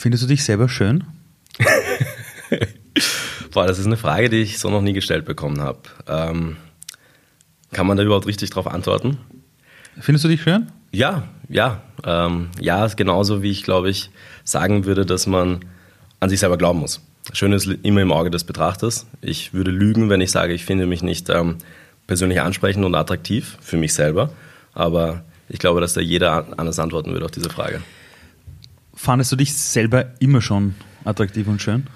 Findest du dich selber schön? Boah, das ist eine Frage, die ich so noch nie gestellt bekommen habe. Ähm, kann man da überhaupt richtig drauf antworten? Findest du dich schön? Ja, ja. Ähm, ja, genauso wie ich, glaube ich, sagen würde, dass man an sich selber glauben muss. Schön ist immer im Auge des Betrachters. Ich würde lügen, wenn ich sage, ich finde mich nicht ähm, persönlich ansprechend und attraktiv für mich selber. Aber ich glaube, dass da jeder anders antworten würde auf diese Frage. Fandest du dich selber immer schon attraktiv und schön?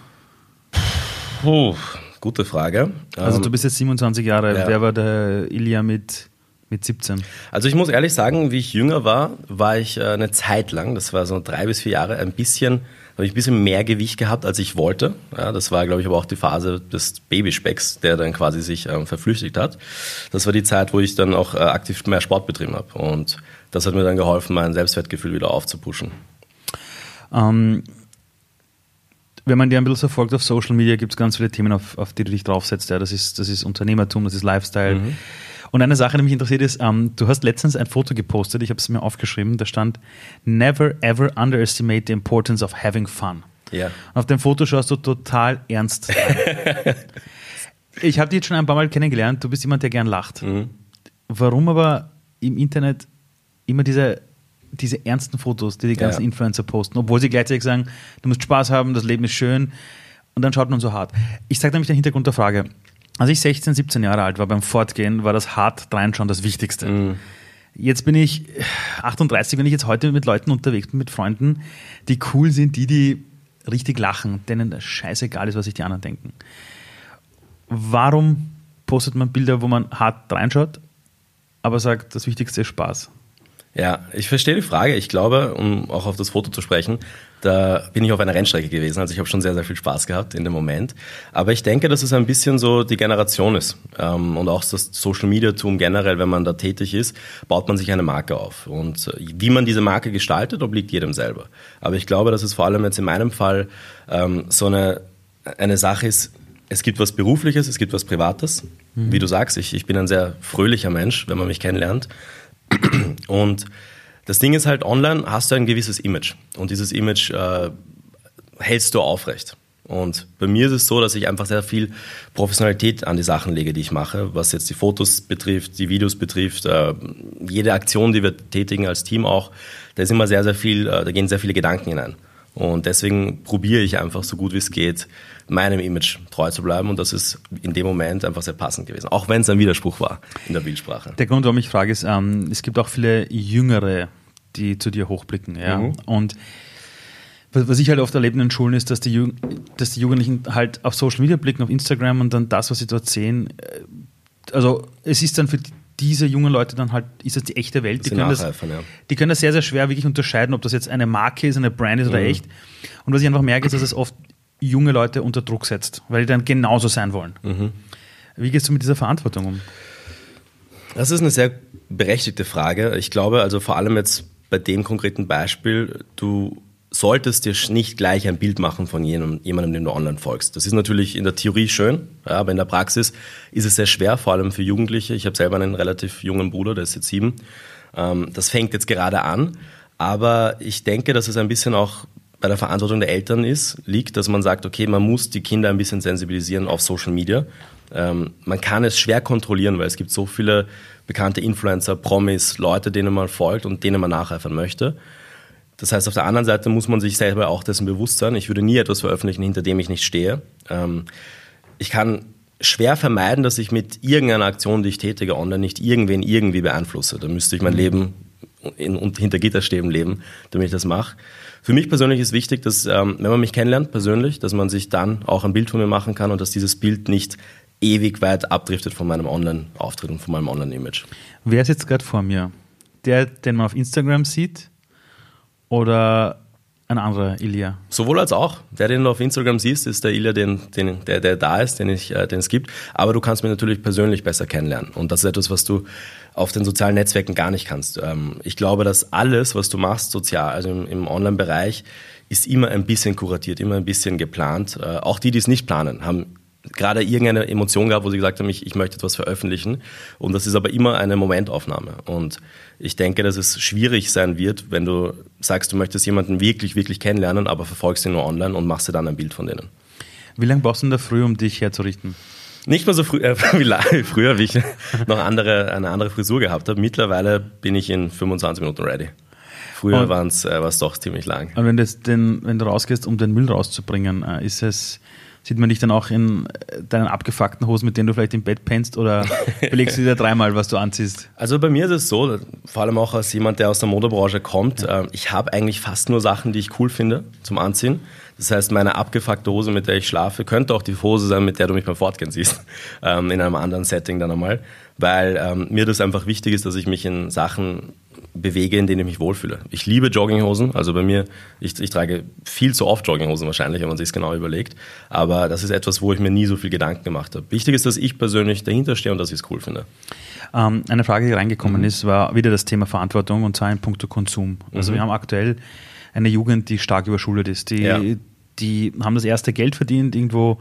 Puh, gute Frage. Also du bist jetzt 27 Jahre. Ja. Wer war der Ilya mit, mit 17? Also ich muss ehrlich sagen, wie ich jünger war, war ich äh, eine Zeit lang, das war so drei bis vier Jahre, ein bisschen habe ich ein bisschen mehr Gewicht gehabt, als ich wollte. Ja, das war, glaube ich, aber auch die Phase des Babyspecks, der dann quasi sich ähm, verflüchtigt hat. Das war die Zeit, wo ich dann auch äh, aktiv mehr Sport betrieben habe. Und das hat mir dann geholfen, mein Selbstwertgefühl wieder aufzupuschen. Ähm, wenn man dir ein bisschen verfolgt auf Social Media, gibt es ganz viele Themen, auf, auf die du dich draufsetzt. Ja, das, ist, das ist Unternehmertum, das ist Lifestyle. Mhm. Und eine Sache, die mich interessiert ist, ähm, du hast letztens ein Foto gepostet, ich habe es mir aufgeschrieben, da stand Never ever underestimate the importance of having fun. Ja. Und auf dem Foto schaust du total ernst. ich habe dich jetzt schon ein paar Mal kennengelernt, du bist jemand, der gern lacht. Mhm. Warum aber im Internet immer diese diese ernsten Fotos, die die ganzen ja. Influencer posten, obwohl sie gleichzeitig sagen, du musst Spaß haben, das Leben ist schön und dann schaut man so hart. Ich sage nämlich den Hintergrund der Frage. Als ich 16, 17 Jahre alt war beim Fortgehen, war das hart reinschauen das Wichtigste. Mhm. Jetzt bin ich 38, wenn ich jetzt heute mit Leuten unterwegs bin, mit Freunden, die cool sind, die, die richtig lachen, denen das scheißegal ist, was sich die anderen denken. Warum postet man Bilder, wo man hart reinschaut, aber sagt, das Wichtigste ist Spaß? Ja, ich verstehe die Frage. Ich glaube, um auch auf das Foto zu sprechen, da bin ich auf einer Rennstrecke gewesen. Also ich habe schon sehr, sehr viel Spaß gehabt in dem Moment. Aber ich denke, dass es ein bisschen so die Generation ist. Ähm, und auch das Social Media Tum generell, wenn man da tätig ist, baut man sich eine Marke auf. Und äh, wie man diese Marke gestaltet, obliegt jedem selber. Aber ich glaube, dass es vor allem jetzt in meinem Fall ähm, so eine, eine Sache ist, es gibt was Berufliches, es gibt was Privates. Mhm. Wie du sagst, ich, ich bin ein sehr fröhlicher Mensch, wenn man mich kennenlernt. Und das Ding ist halt, online hast du ein gewisses Image. Und dieses Image äh, hältst du aufrecht. Und bei mir ist es so, dass ich einfach sehr viel Professionalität an die Sachen lege, die ich mache, was jetzt die Fotos betrifft, die Videos betrifft, äh, jede Aktion, die wir tätigen als Team auch, da ist immer sehr, sehr viel, äh, da gehen sehr viele Gedanken hinein. Und deswegen probiere ich einfach so gut wie es geht, meinem Image treu zu bleiben. Und das ist in dem Moment einfach sehr passend gewesen. Auch wenn es ein Widerspruch war in der Bildsprache. Der Grund, warum ich frage, ist, ähm, es gibt auch viele Jüngere, die zu dir hochblicken. Ja? Mhm. Und was ich halt oft erlebe in den Schulen ist, dass die, dass die Jugendlichen halt auf Social Media blicken, auf Instagram und dann das, was sie dort sehen, äh, also es ist dann für diese jungen Leute dann halt, ist das die echte Welt. Die können, das, ja. die können das sehr, sehr schwer wirklich unterscheiden, ob das jetzt eine Marke ist, eine Brand ist mhm. oder echt. Und was ich einfach merke, ist, dass es oft junge Leute unter Druck setzt, weil die dann genauso sein wollen. Mhm. Wie gehst du mit dieser Verantwortung um? Das ist eine sehr berechtigte Frage. Ich glaube, also vor allem jetzt bei dem konkreten Beispiel, du solltest dir nicht gleich ein Bild machen von jenem, jemandem, dem du online folgst. Das ist natürlich in der Theorie schön, ja, aber in der Praxis ist es sehr schwer, vor allem für Jugendliche. Ich habe selber einen relativ jungen Bruder, der ist jetzt sieben. Ähm, das fängt jetzt gerade an, aber ich denke, dass es ein bisschen auch bei der Verantwortung der Eltern ist, liegt, dass man sagt, okay, man muss die Kinder ein bisschen sensibilisieren auf Social Media. Ähm, man kann es schwer kontrollieren, weil es gibt so viele bekannte Influencer, Promis, Leute, denen man folgt und denen man nacheifern möchte. Das heißt, auf der anderen Seite muss man sich selber auch dessen bewusst sein. Ich würde nie etwas veröffentlichen, hinter dem ich nicht stehe. Ähm, ich kann schwer vermeiden, dass ich mit irgendeiner Aktion, die ich tätige online, nicht irgendwen irgendwie beeinflusse. Da müsste ich mein mhm. Leben in, in, hinter Gitterstäben leben, damit ich das mache. Für mich persönlich ist wichtig, dass, ähm, wenn man mich kennenlernt persönlich, dass man sich dann auch ein Bild von mir machen kann und dass dieses Bild nicht ewig weit abdriftet von meinem Online-Auftritt und von meinem Online-Image. Wer ist jetzt gerade vor mir? Der, den man auf Instagram sieht oder ein anderer Ilya? Sowohl als auch. Der, den du auf Instagram siehst, ist der Ilya, den, den, der, der da ist, den, ich, äh, den es gibt. Aber du kannst mich natürlich persönlich besser kennenlernen. Und das ist etwas, was du auf den sozialen Netzwerken gar nicht kannst. Ähm, ich glaube, dass alles, was du machst, sozial, also im, im Online-Bereich, ist immer ein bisschen kuratiert, immer ein bisschen geplant. Äh, auch die, die es nicht planen, haben gerade irgendeine Emotion gab, wo sie gesagt haben, ich, ich möchte etwas veröffentlichen. Und das ist aber immer eine Momentaufnahme. Und ich denke, dass es schwierig sein wird, wenn du sagst, du möchtest jemanden wirklich, wirklich kennenlernen, aber verfolgst ihn nur online und machst dir dann ein Bild von denen. Wie lange brauchst du in der Früh, um dich herzurichten? Nicht mehr so früh, äh, wie früher, wie ich noch andere, eine andere Frisur gehabt habe. Mittlerweile bin ich in 25 Minuten ready. Früher war es äh, doch ziemlich lang. Und wenn, das den, wenn du rausgehst, um den Müll rauszubringen, äh, ist es Sieht man dich dann auch in äh, deinen abgefuckten Hosen, mit denen du vielleicht im Bett pennst oder belegst du dir dreimal, was du anziehst? Also bei mir ist es so, vor allem auch als jemand, der aus der Modebranche kommt, ja. äh, ich habe eigentlich fast nur Sachen, die ich cool finde zum Anziehen. Das heißt, meine abgefuckte Hose, mit der ich schlafe, könnte auch die Hose sein, mit der du mich beim Fortgehen siehst. Ähm, in einem anderen Setting dann einmal. Weil ähm, mir das einfach wichtig ist, dass ich mich in Sachen bewege, in denen ich mich wohlfühle. Ich liebe Jogginghosen, also bei mir, ich, ich trage viel zu oft Jogginghosen wahrscheinlich, wenn man sich es genau überlegt, aber das ist etwas, wo ich mir nie so viel Gedanken gemacht habe. Wichtig ist, dass ich persönlich dahinter stehe und dass ich es cool finde. Ähm, eine Frage, die reingekommen mhm. ist, war wieder das Thema Verantwortung und zwar in puncto Konsum. Also mhm. wir haben aktuell eine Jugend, die stark überschuldet ist. Die, ja. die haben das erste Geld verdient, irgendwo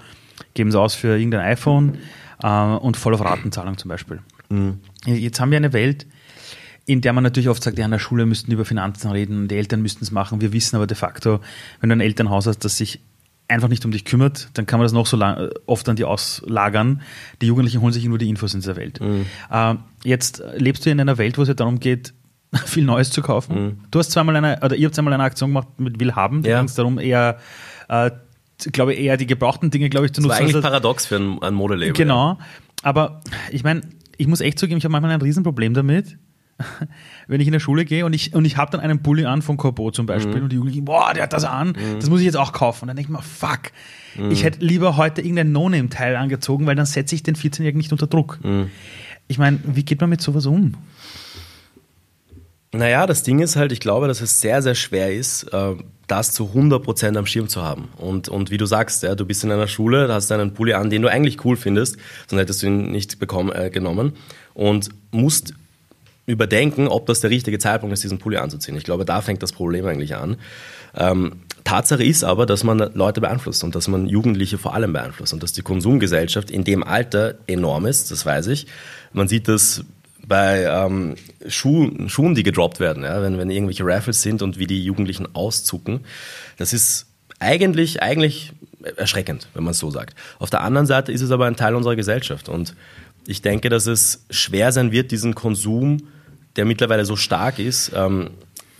geben sie aus für irgendein iPhone und voll auf Ratenzahlung zum Beispiel. Mhm. Jetzt haben wir eine Welt, in der man natürlich oft sagt, ja, in der Schule müssten über Finanzen reden, die Eltern müssten es machen. Wir wissen aber de facto, wenn du ein Elternhaus hast, das sich einfach nicht um dich kümmert, dann kann man das noch so lang, oft an die auslagern. Die Jugendlichen holen sich nur die Infos in dieser Welt. Mhm. Äh, jetzt lebst du in einer Welt, wo es ja darum geht, viel Neues zu kaufen. Mhm. Du hast zweimal eine, oder ihr habt zweimal eine Aktion gemacht mit Willhaben. Da ja. ging es darum, eher, äh, glaube eher die gebrauchten Dinge, glaube ich, zu nutzen. Das war eigentlich paradox für ein, ein Modelabel. Genau. Ja. Aber ich meine, ich muss echt zugeben, ich habe manchmal ein Riesenproblem damit, wenn ich in der Schule gehe und ich, und ich habe dann einen Pulli an von Corbeau zum Beispiel mhm. und die Jugendlichen, boah, der hat das an, mhm. das muss ich jetzt auch kaufen. Und dann denke ich mir, fuck, mhm. ich hätte lieber heute irgendein No-Name-Teil angezogen, weil dann setze ich den 14-Jährigen nicht unter Druck. Mhm. Ich meine, wie geht man mit sowas um? Naja, das Ding ist halt, ich glaube, dass es sehr, sehr schwer ist, äh, das zu 100% am Schirm zu haben. Und, und wie du sagst, ja, du bist in einer Schule, da hast du einen Pulli an, den du eigentlich cool findest, sonst hättest du ihn nicht bekommen, äh, genommen und musst überdenken, ob das der richtige Zeitpunkt ist, diesen Pulli anzuziehen. Ich glaube, da fängt das Problem eigentlich an. Ähm, Tatsache ist aber, dass man Leute beeinflusst und dass man Jugendliche vor allem beeinflusst und dass die Konsumgesellschaft in dem Alter enorm ist, das weiß ich. Man sieht das bei ähm, Schuhen, Schuhen, die gedroppt werden, ja, wenn, wenn irgendwelche Raffles sind und wie die Jugendlichen auszucken. Das ist eigentlich, eigentlich erschreckend, wenn man es so sagt. Auf der anderen Seite ist es aber ein Teil unserer Gesellschaft und ich denke, dass es schwer sein wird, diesen Konsum, der mittlerweile so stark ist, ähm,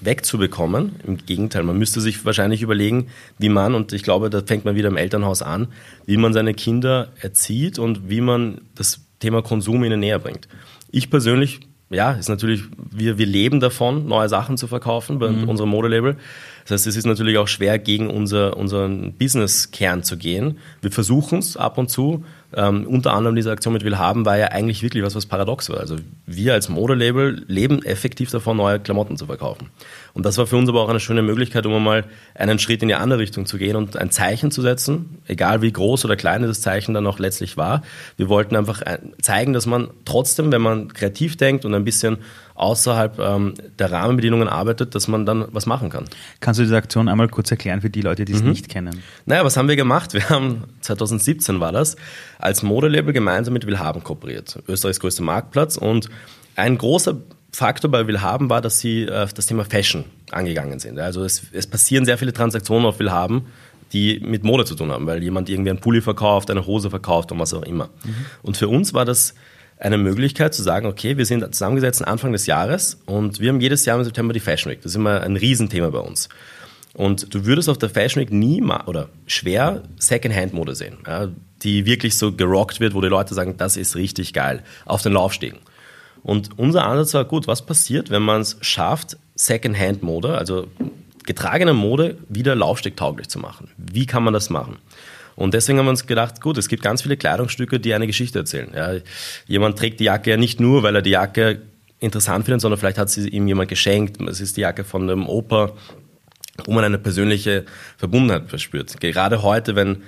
wegzubekommen. Im Gegenteil, man müsste sich wahrscheinlich überlegen, wie man, und ich glaube, da fängt man wieder im Elternhaus an, wie man seine Kinder erzieht und wie man das Thema Konsum ihnen näher bringt. Ich persönlich, ja, ist natürlich, wir, wir leben davon, neue Sachen zu verkaufen bei mhm. unserem Modelabel. Das heißt, es ist natürlich auch schwer, gegen unser, unseren Business-Kern zu gehen. Wir versuchen es ab und zu, ähm, unter anderem diese Aktion mit Willhaben war ja eigentlich wirklich was, was paradox war. Also wir als Modelabel leben effektiv davon, neue Klamotten zu verkaufen. Und das war für uns aber auch eine schöne Möglichkeit, um mal einen Schritt in die andere Richtung zu gehen und ein Zeichen zu setzen, egal wie groß oder klein das Zeichen dann auch letztlich war. Wir wollten einfach äh, zeigen, dass man trotzdem, wenn man kreativ denkt und ein bisschen außerhalb ähm, der Rahmenbedingungen arbeitet, dass man dann was machen kann. Kannst du diese Aktion einmal kurz erklären für die Leute, die es mhm. nicht kennen? Naja, was haben wir gemacht? Wir haben, 2017 war das, als Modelabel gemeinsam mit Willhaben kooperiert. Österreichs größter Marktplatz und ein großer Faktor bei Willhaben war, dass sie äh, das Thema Fashion angegangen sind. Also es, es passieren sehr viele Transaktionen auf Willhaben, die mit Mode zu tun haben, weil jemand irgendwie einen Pulli verkauft, eine Hose verkauft und was auch immer. Mhm. Und für uns war das eine Möglichkeit zu sagen, okay, wir sind zusammengesetzt Anfang des Jahres und wir haben jedes Jahr im September die Fashion Week. Das ist immer ein Riesenthema bei uns. Und du würdest auf der Fashion Week nie mal oder schwer Secondhand-Mode sehen, ja, die wirklich so gerockt wird, wo die Leute sagen, das ist richtig geil, auf den Laufstegen. Und unser Ansatz war, gut, was passiert, wenn man es schafft, Secondhand-Mode, also getragene Mode, wieder laufstegtauglich zu machen? Wie kann man das machen? Und deswegen haben wir uns gedacht, gut, es gibt ganz viele Kleidungsstücke, die eine Geschichte erzählen. Ja, jemand trägt die Jacke ja nicht nur, weil er die Jacke interessant findet, sondern vielleicht hat sie ihm jemand geschenkt. Es ist die Jacke von dem Opa, wo man eine persönliche Verbundenheit verspürt. Gerade heute, wenn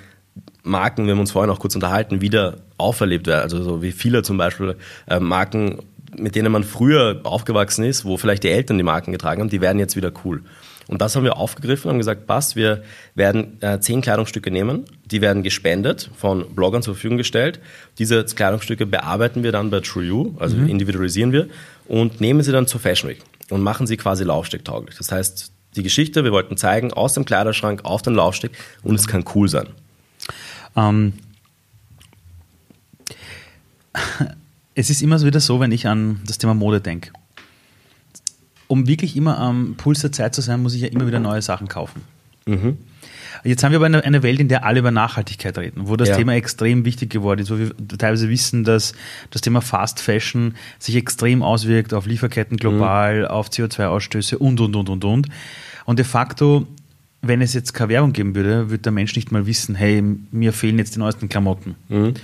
Marken, wir haben uns vorhin auch kurz unterhalten, wieder auferlebt werden, also so wie viele zum Beispiel äh, Marken, mit denen man früher aufgewachsen ist, wo vielleicht die Eltern die Marken getragen haben, die werden jetzt wieder cool. Und das haben wir aufgegriffen und gesagt, passt, wir werden äh, zehn Kleidungsstücke nehmen, die werden gespendet, von Bloggern zur Verfügung gestellt. Diese Kleidungsstücke bearbeiten wir dann bei True You, also mhm. individualisieren wir und nehmen sie dann zur Fashion Week und machen sie quasi laufstecktauglich. Das heißt, die Geschichte, wir wollten zeigen, aus dem Kleiderschrank auf den Laufsteg und es kann cool sein. Ähm, es ist immer wieder so, wenn ich an das Thema Mode denke. Um wirklich immer am Puls der Zeit zu sein, muss ich ja immer wieder neue Sachen kaufen. Mhm. Jetzt haben wir aber eine, eine, Welt, in der alle über Nachhaltigkeit reden, wo das ja. Thema extrem wichtig geworden ist, wo wir teilweise wissen, dass das Thema Fast Fashion sich extrem auswirkt auf Lieferketten global, mhm. auf CO2-Ausstöße und, und, und, und, und. Und de facto, wenn es jetzt keine Werbung geben würde, würde der Mensch nicht mal wissen, hey, mir fehlen jetzt die neuesten Klamotten. Mhm.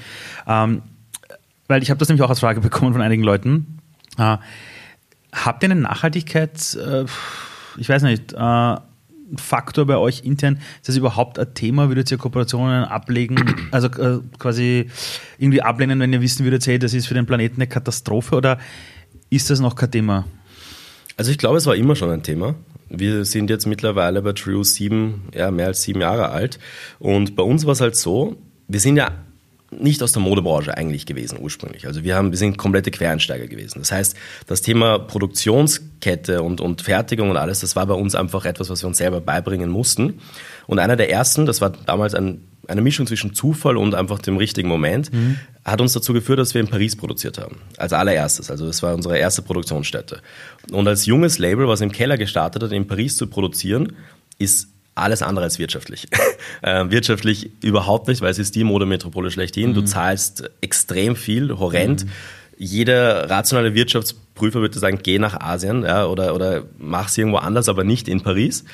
Ähm, weil ich habe das nämlich auch als Frage bekommen von einigen Leuten. Äh, habt ihr eine Nachhaltigkeit, äh, ich weiß nicht, äh, Faktor bei euch intern? Ist das überhaupt ein Thema? Würdet ihr Kooperationen ablegen, also äh, quasi irgendwie ablehnen, wenn ihr wissen würdet, hey, das ist für den Planeten eine Katastrophe oder ist das noch kein Thema? Also ich glaube, es war immer schon ein Thema. Wir sind jetzt mittlerweile bei Trio sieben, ja, mehr als sieben Jahre alt. Und bei uns war es halt so, wir sind ja nicht aus der Modebranche eigentlich gewesen ursprünglich. Also wir, haben, wir sind komplette Quereinsteiger gewesen. Das heißt, das Thema Produktionskette und, und Fertigung und alles, das war bei uns einfach etwas, was wir uns selber beibringen mussten. Und einer der ersten, das war damals ein, eine Mischung zwischen Zufall und einfach dem richtigen Moment, mhm. hat uns dazu geführt, dass wir in Paris produziert haben. Als allererstes. Also das war unsere erste Produktionsstätte. Und als junges Label, was im Keller gestartet hat, in Paris zu produzieren, ist alles andere als wirtschaftlich. äh, wirtschaftlich überhaupt nicht, weil es ist die Modemetropole schlechthin. Mhm. Du zahlst extrem viel, horrend. Mhm. Jeder rationale Wirtschaftsprüfer würde sagen, geh nach Asien ja, oder, oder mach es irgendwo anders, aber nicht in Paris.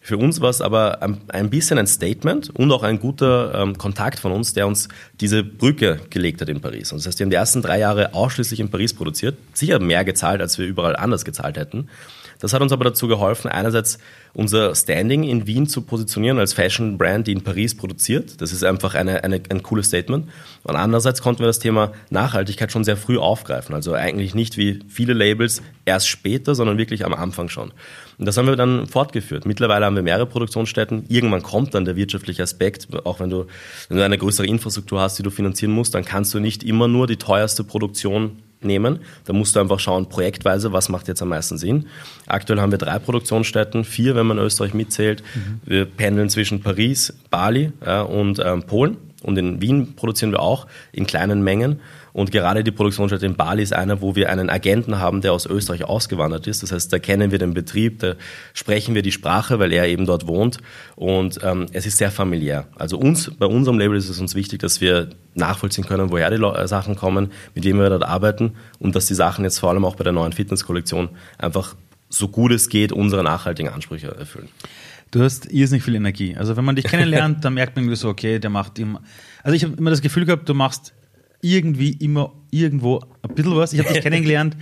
Für uns war es aber ein, ein, bisschen ein Statement und auch ein guter ähm, Kontakt von uns, der uns diese Brücke gelegt hat in Paris. Und das heißt, wir haben die ersten drei Jahre ausschließlich in Paris produziert, sicher mehr gezahlt, als wir überall anders gezahlt hätten. Das hat uns aber dazu geholfen, einerseits unser Standing in Wien zu positionieren als Fashion-Brand, die in Paris produziert. Das ist einfach eine, eine, ein cooles Statement. Und andererseits konnten wir das Thema Nachhaltigkeit schon sehr früh aufgreifen. Also eigentlich nicht wie viele Labels erst später, sondern wirklich am Anfang schon. Und das haben wir dann fortgeführt. Mittlerweile haben wir mehrere Produktionsstätten. Irgendwann kommt dann der wirtschaftliche Aspekt. Auch wenn du, wenn du eine größere Infrastruktur hast, die du finanzieren musst, dann kannst du nicht immer nur die teuerste Produktion nehmen. Da musst du einfach schauen, projektweise, was macht jetzt am meisten Sinn. Aktuell haben wir drei Produktionsstätten, vier, wenn man Österreich mitzählt. Mhm. Wir pendeln zwischen Paris, Bali ja, und ähm, Polen. Und in Wien produzieren wir auch in kleinen Mengen. Und gerade die Produktionsstätte in Bali ist einer, wo wir einen Agenten haben, der aus Österreich ausgewandert ist. Das heißt, da kennen wir den Betrieb, da sprechen wir die Sprache, weil er eben dort wohnt. Und ähm, es ist sehr familiär. Also uns, bei unserem Label ist es uns wichtig, dass wir nachvollziehen können, woher die äh, Sachen kommen, mit wem wir dort arbeiten und dass die Sachen jetzt vor allem auch bei der neuen Fitnesskollektion einfach so gut es geht unsere nachhaltigen Ansprüche erfüllen. Du hast irrsinnig viel Energie. Also wenn man dich kennenlernt, dann merkt man irgendwie so, okay, der macht immer. Also ich habe immer das Gefühl gehabt, du machst irgendwie immer irgendwo ein bisschen was. Ich habe dich kennengelernt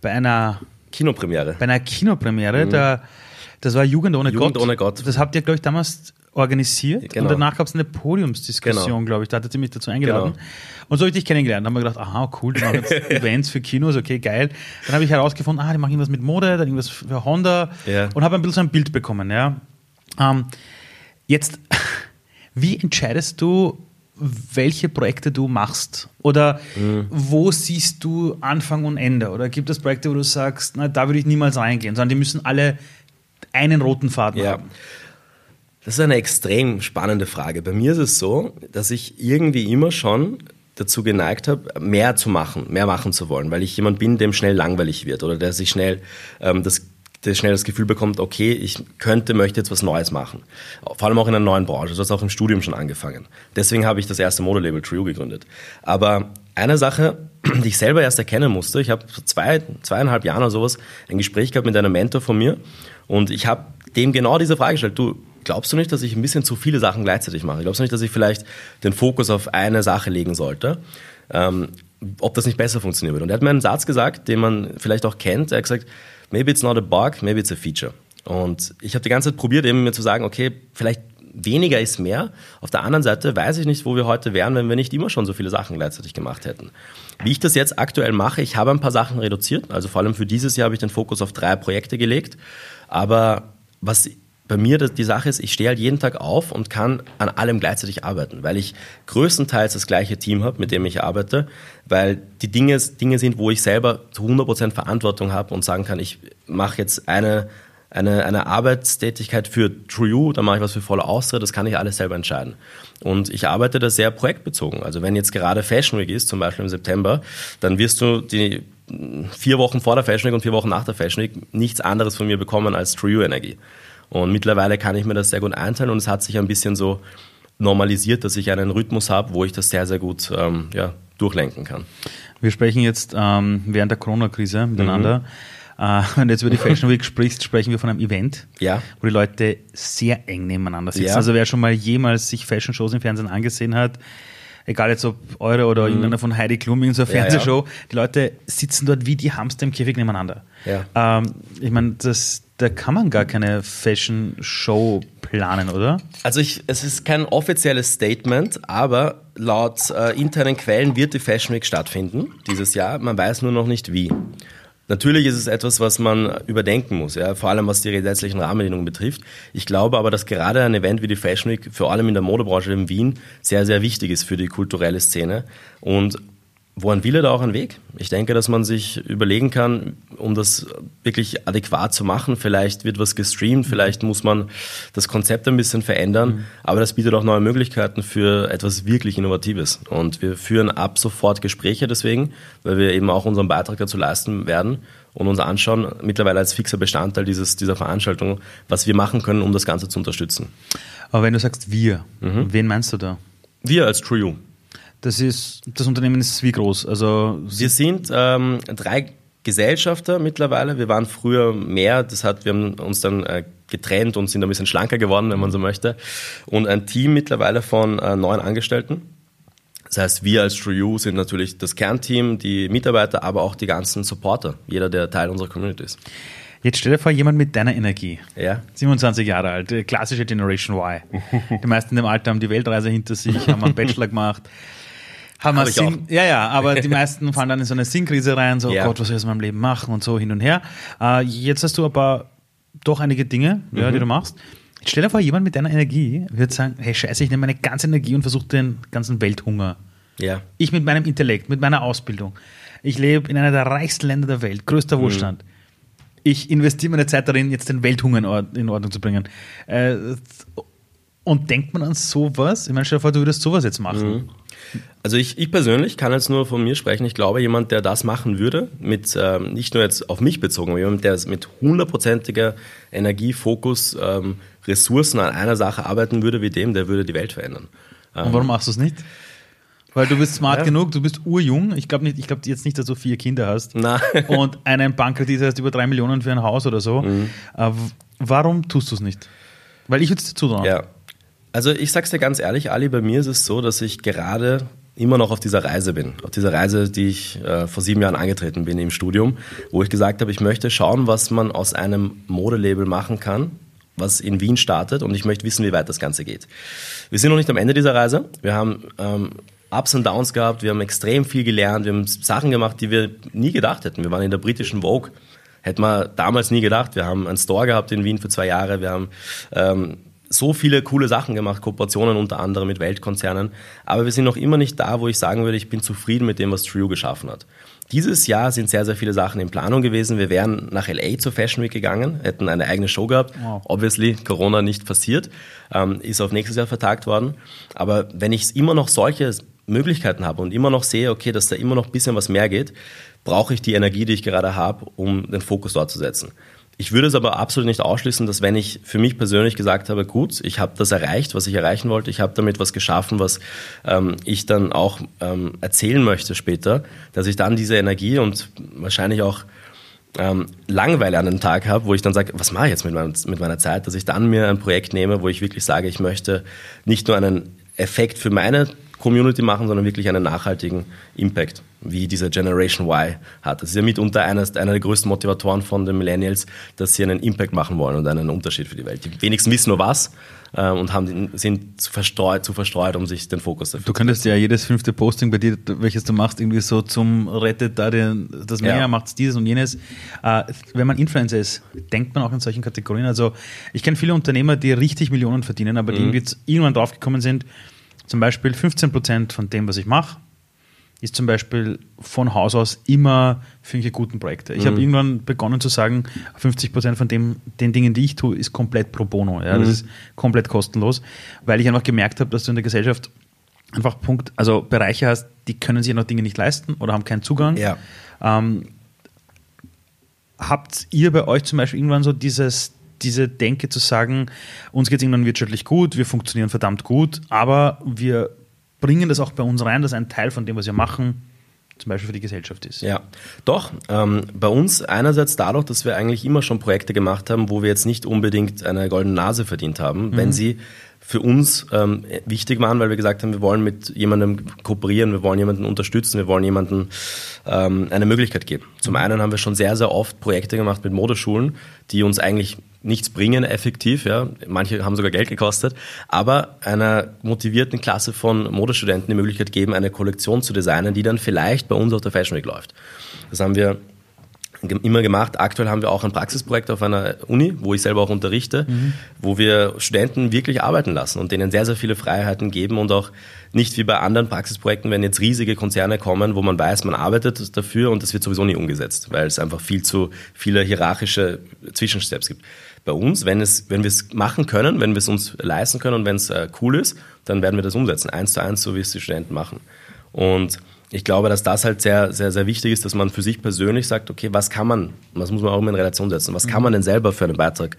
bei einer Kinopremiere. Bei einer Kinopremiere. Mhm. Da, das war Jugend ohne Jugend Gott. ohne Gott. Das habt ihr, glaube ich, damals organisiert genau. und danach gab es eine Podiumsdiskussion, genau. glaube ich. Da hattet ihr mich dazu eingeladen. Genau. Und so habe ich dich kennengelernt. Da haben wir gedacht, aha, cool, die machen jetzt Events für Kinos, okay, geil. Dann habe ich herausgefunden, ah, die machen irgendwas mit Mode, dann irgendwas für Honda ja. und habe ein bisschen so ein Bild bekommen. Ja. Ähm, jetzt, wie entscheidest du, welche Projekte du machst? Oder mhm. wo siehst du Anfang und Ende? Oder gibt es Projekte, wo du sagst, na, da würde ich niemals reingehen, sondern die müssen alle einen roten Faden ja. haben? Das ist eine extrem spannende Frage. Bei mir ist es so, dass ich irgendwie immer schon dazu geneigt habe, mehr zu machen, mehr machen zu wollen, weil ich jemand bin, dem schnell langweilig wird oder der sich schnell ähm, das der schnell das Gefühl bekommt, okay, ich könnte, möchte jetzt was Neues machen. Vor allem auch in einer neuen Branche. Das hat auch im Studium schon angefangen. Deswegen habe ich das erste Modelabel Trio gegründet. Aber eine Sache, die ich selber erst erkennen musste, ich habe vor zwei, zweieinhalb Jahren oder sowas ein Gespräch gehabt mit einem Mentor von mir und ich habe dem genau diese Frage gestellt. Du, glaubst du nicht, dass ich ein bisschen zu viele Sachen gleichzeitig mache? Glaubst du nicht, dass ich vielleicht den Fokus auf eine Sache legen sollte? Ähm, ob das nicht besser funktionieren würde? Und er hat mir einen Satz gesagt, den man vielleicht auch kennt. Er hat gesagt, maybe it's not a bug, maybe it's a feature. Und ich habe die ganze Zeit probiert, eben mir zu sagen, okay, vielleicht weniger ist mehr. Auf der anderen Seite weiß ich nicht, wo wir heute wären, wenn wir nicht immer schon so viele Sachen gleichzeitig gemacht hätten. Wie ich das jetzt aktuell mache, ich habe ein paar Sachen reduziert. Also vor allem für dieses Jahr habe ich den Fokus auf drei Projekte gelegt. Aber was bei mir die Sache ist, ich stehe halt jeden Tag auf und kann an allem gleichzeitig arbeiten, weil ich größtenteils das gleiche Team habe, mit dem ich arbeite, weil die Dinge, Dinge sind, wo ich selber zu 100% Verantwortung habe und sagen kann, ich mache jetzt eine, eine, eine Arbeitstätigkeit für True, dann mache ich was für volle Austria, das kann ich alles selber entscheiden. Und ich arbeite da sehr projektbezogen. Also wenn jetzt gerade Fashion Week ist, zum Beispiel im September, dann wirst du die vier Wochen vor der Fashion Week und vier Wochen nach der Fashion Week nichts anderes von mir bekommen als True Energie. Und mittlerweile kann ich mir das sehr gut einteilen und es hat sich ein bisschen so normalisiert, dass ich einen Rhythmus habe, wo ich das sehr, sehr gut ähm, ja, durchlenken kann. Wir sprechen jetzt ähm, während der Corona-Krise miteinander. Mhm. Äh, wenn du jetzt über die Fashion Week sprichst, sprechen wir von einem Event, ja. wo die Leute sehr eng nebeneinander sitzen. Ja. Also wer schon mal jemals sich Fashion-Shows im Fernsehen angesehen hat, egal jetzt ob eure oder mhm. irgendeiner von Heidi Klum in so einer Fernsehshow, ja, die Leute sitzen dort wie die Hamster im Käfig nebeneinander. Ähm, ich meine, das, da kann man gar keine Fashion-Show planen, oder? Also ich, es ist kein offizielles Statement, aber laut äh, internen Quellen wird die Fashion Week stattfinden dieses Jahr. Man weiß nur noch nicht wie. Natürlich ist es etwas, was man überdenken muss, ja, vor allem was die gesetzlichen Rahmenbedingungen betrifft. Ich glaube aber, dass gerade ein Event wie die Fashion Week, vor allem in der Modebranche in Wien, sehr, sehr wichtig ist für die kulturelle Szene. Und woran will er da auch einen Weg? Ich denke, dass man sich überlegen kann, um das wirklich adäquat zu machen. Vielleicht wird was gestreamt, vielleicht muss man das Konzept ein bisschen verändern, mhm. aber das bietet auch neue Möglichkeiten für etwas wirklich Innovatives. Und wir führen ab sofort Gespräche deswegen, weil wir eben auch unseren Beitrag dazu leisten werden und uns anschauen, mittlerweile als fixer Bestandteil dieses, dieser Veranstaltung, was wir machen können, um das Ganze zu unterstützen. Aber wenn du sagst wir, mhm. wen meinst du da? Wir als True das ist, das Unternehmen ist wie groß? Also wir sind ähm, drei Gesellschafter mittlerweile. Wir waren früher mehr. Das hat, wir haben uns dann äh, getrennt und sind ein bisschen schlanker geworden, wenn man so möchte. Und ein Team mittlerweile von äh, neun Angestellten. Das heißt, wir als TrueU sind natürlich das Kernteam, die Mitarbeiter, aber auch die ganzen Supporter, jeder, der Teil unserer Community ist. Jetzt stell dir vor, jemand mit deiner Energie. Ja. 27 Jahre alt, klassische Generation Y. Die meisten in dem Alter haben die Weltreise hinter sich, haben einen Bachelor gemacht, haben wir Sinn, ja, ja, aber die meisten fallen dann in so eine Sinnkrise rein, so, ja. Gott, was soll ich aus meinem Leben machen und so hin und her. Äh, jetzt hast du aber doch einige Dinge, mhm. ja, die du machst. Jetzt stell dir vor, jemand mit deiner Energie würde sagen, hey, scheiße, ich nehme meine ganze Energie und versuche den ganzen Welthunger. Ja. Ich mit meinem Intellekt, mit meiner Ausbildung. Ich lebe in einer der reichsten Länder der Welt, größter mhm. Wohlstand. Ich investiere meine Zeit darin, jetzt den Welthunger in Ordnung zu bringen. Äh, und denkt man an sowas? Ich meine, stell dir vor, du würdest sowas jetzt machen. Mhm. Also ich, ich persönlich kann jetzt nur von mir sprechen. Ich glaube, jemand, der das machen würde, mit ähm, nicht nur jetzt auf mich bezogen, aber jemand, der mit hundertprozentiger Energie, Fokus, ähm, Ressourcen an einer Sache arbeiten würde wie dem, der würde die Welt verändern. Ähm, Und warum machst du es nicht? Weil du bist smart ja. genug, du bist urjung. Ich glaube glaub jetzt nicht, dass du vier Kinder hast. Nein. Und einen Bankkredit hast über drei Millionen für ein Haus oder so. Mhm. Äh, warum tust du es nicht? Weil ich würde es dir zutrauen. Ja, also ich sag's dir ganz ehrlich, Ali, bei mir ist es so, dass ich gerade immer noch auf dieser Reise bin. Auf dieser Reise, die ich äh, vor sieben Jahren angetreten bin im Studium, wo ich gesagt habe, ich möchte schauen, was man aus einem Modelabel machen kann, was in Wien startet und ich möchte wissen, wie weit das Ganze geht. Wir sind noch nicht am Ende dieser Reise. Wir haben ähm, Ups und Downs gehabt, wir haben extrem viel gelernt, wir haben Sachen gemacht, die wir nie gedacht hätten. Wir waren in der britischen Vogue, hätten wir damals nie gedacht. Wir haben einen Store gehabt in Wien für zwei Jahre, wir haben ähm, so viele coole Sachen gemacht, Kooperationen unter anderem mit Weltkonzernen. Aber wir sind noch immer nicht da, wo ich sagen würde, ich bin zufrieden mit dem, was Trio geschaffen hat. Dieses Jahr sind sehr, sehr viele Sachen in Planung gewesen. Wir wären nach LA zur Fashion Week gegangen, hätten eine eigene Show gehabt. Wow. Obviously, Corona nicht passiert, ähm, ist auf nächstes Jahr vertagt worden. Aber wenn ich immer noch solche Möglichkeiten habe und immer noch sehe, okay, dass da immer noch ein bisschen was mehr geht, brauche ich die Energie, die ich gerade habe, um den Fokus dort zu setzen. Ich würde es aber absolut nicht ausschließen, dass wenn ich für mich persönlich gesagt habe, gut, ich habe das erreicht, was ich erreichen wollte, ich habe damit was geschaffen, was ähm, ich dann auch ähm, erzählen möchte später, dass ich dann diese Energie und wahrscheinlich auch ähm, Langeweile an den Tag habe, wo ich dann sage, was mache ich jetzt mit, mein, mit meiner Zeit, dass ich dann mir ein Projekt nehme, wo ich wirklich sage, ich möchte nicht nur einen Effekt für meine Community machen, sondern wirklich einen nachhaltigen Impact, wie diese Generation Y hat. Das ist ja mitunter einer, einer der größten Motivatoren von den Millennials, dass sie einen Impact machen wollen und einen Unterschied für die Welt. Die wenigsten wissen nur was äh, und haben, sind zu verstreut, zu verstreut, um sich den Fokus dafür Du könntest ja jedes fünfte Posting bei dir, welches du machst, irgendwie so zum rettet da den, das Meer, ja. macht dieses und jenes. Äh, wenn man Influencer ist, denkt man auch in solchen Kategorien. Also ich kenne viele Unternehmer, die richtig Millionen verdienen, aber die mhm. irgendwie irgendwann draufgekommen sind, zum Beispiel 15 Prozent von dem, was ich mache, ist zum Beispiel von Haus aus immer für irgendwelche guten Projekte. Ich mhm. habe irgendwann begonnen zu sagen, 50 Prozent von dem, den Dingen, die ich tue, ist komplett pro bono. Ja? Mhm. Das ist komplett kostenlos, weil ich einfach gemerkt habe, dass du in der Gesellschaft einfach Punkt, also Bereiche hast, die können sich noch Dinge nicht leisten oder haben keinen Zugang. Ja. Ähm, habt ihr bei euch zum Beispiel irgendwann so dieses, diese Denke zu sagen, uns geht es irgendwann wirtschaftlich gut, wir funktionieren verdammt gut, aber wir bringen das auch bei uns rein, dass ein Teil von dem, was wir machen, zum Beispiel für die Gesellschaft ist. Ja, doch. Ähm, bei uns einerseits dadurch, dass wir eigentlich immer schon Projekte gemacht haben, wo wir jetzt nicht unbedingt eine goldene Nase verdient haben, mhm. wenn sie für uns ähm, wichtig waren, weil wir gesagt haben, wir wollen mit jemandem kooperieren, wir wollen jemanden unterstützen, wir wollen jemanden ähm, eine Möglichkeit geben. Zum mhm. einen haben wir schon sehr, sehr oft Projekte gemacht mit Modeschulen, die uns eigentlich nichts bringen effektiv, ja. Manche haben sogar Geld gekostet, aber einer motivierten Klasse von Modestudenten die Möglichkeit geben, eine Kollektion zu designen, die dann vielleicht bei uns auf der Fashion Week läuft. Das haben wir immer gemacht. Aktuell haben wir auch ein Praxisprojekt auf einer Uni, wo ich selber auch unterrichte, mhm. wo wir Studenten wirklich arbeiten lassen und denen sehr, sehr viele Freiheiten geben und auch nicht wie bei anderen Praxisprojekten, wenn jetzt riesige Konzerne kommen, wo man weiß, man arbeitet dafür und das wird sowieso nie umgesetzt, weil es einfach viel zu viele hierarchische Zwischensteps gibt. Bei uns, wenn, es, wenn wir es machen können, wenn wir es uns leisten können und wenn es äh, cool ist, dann werden wir das umsetzen, eins zu eins, so wie es die Studenten machen. Und ich glaube, dass das halt sehr, sehr, sehr wichtig ist, dass man für sich persönlich sagt, okay, was kann man, das muss man auch immer in Relation setzen, was kann man denn selber für einen Beitrag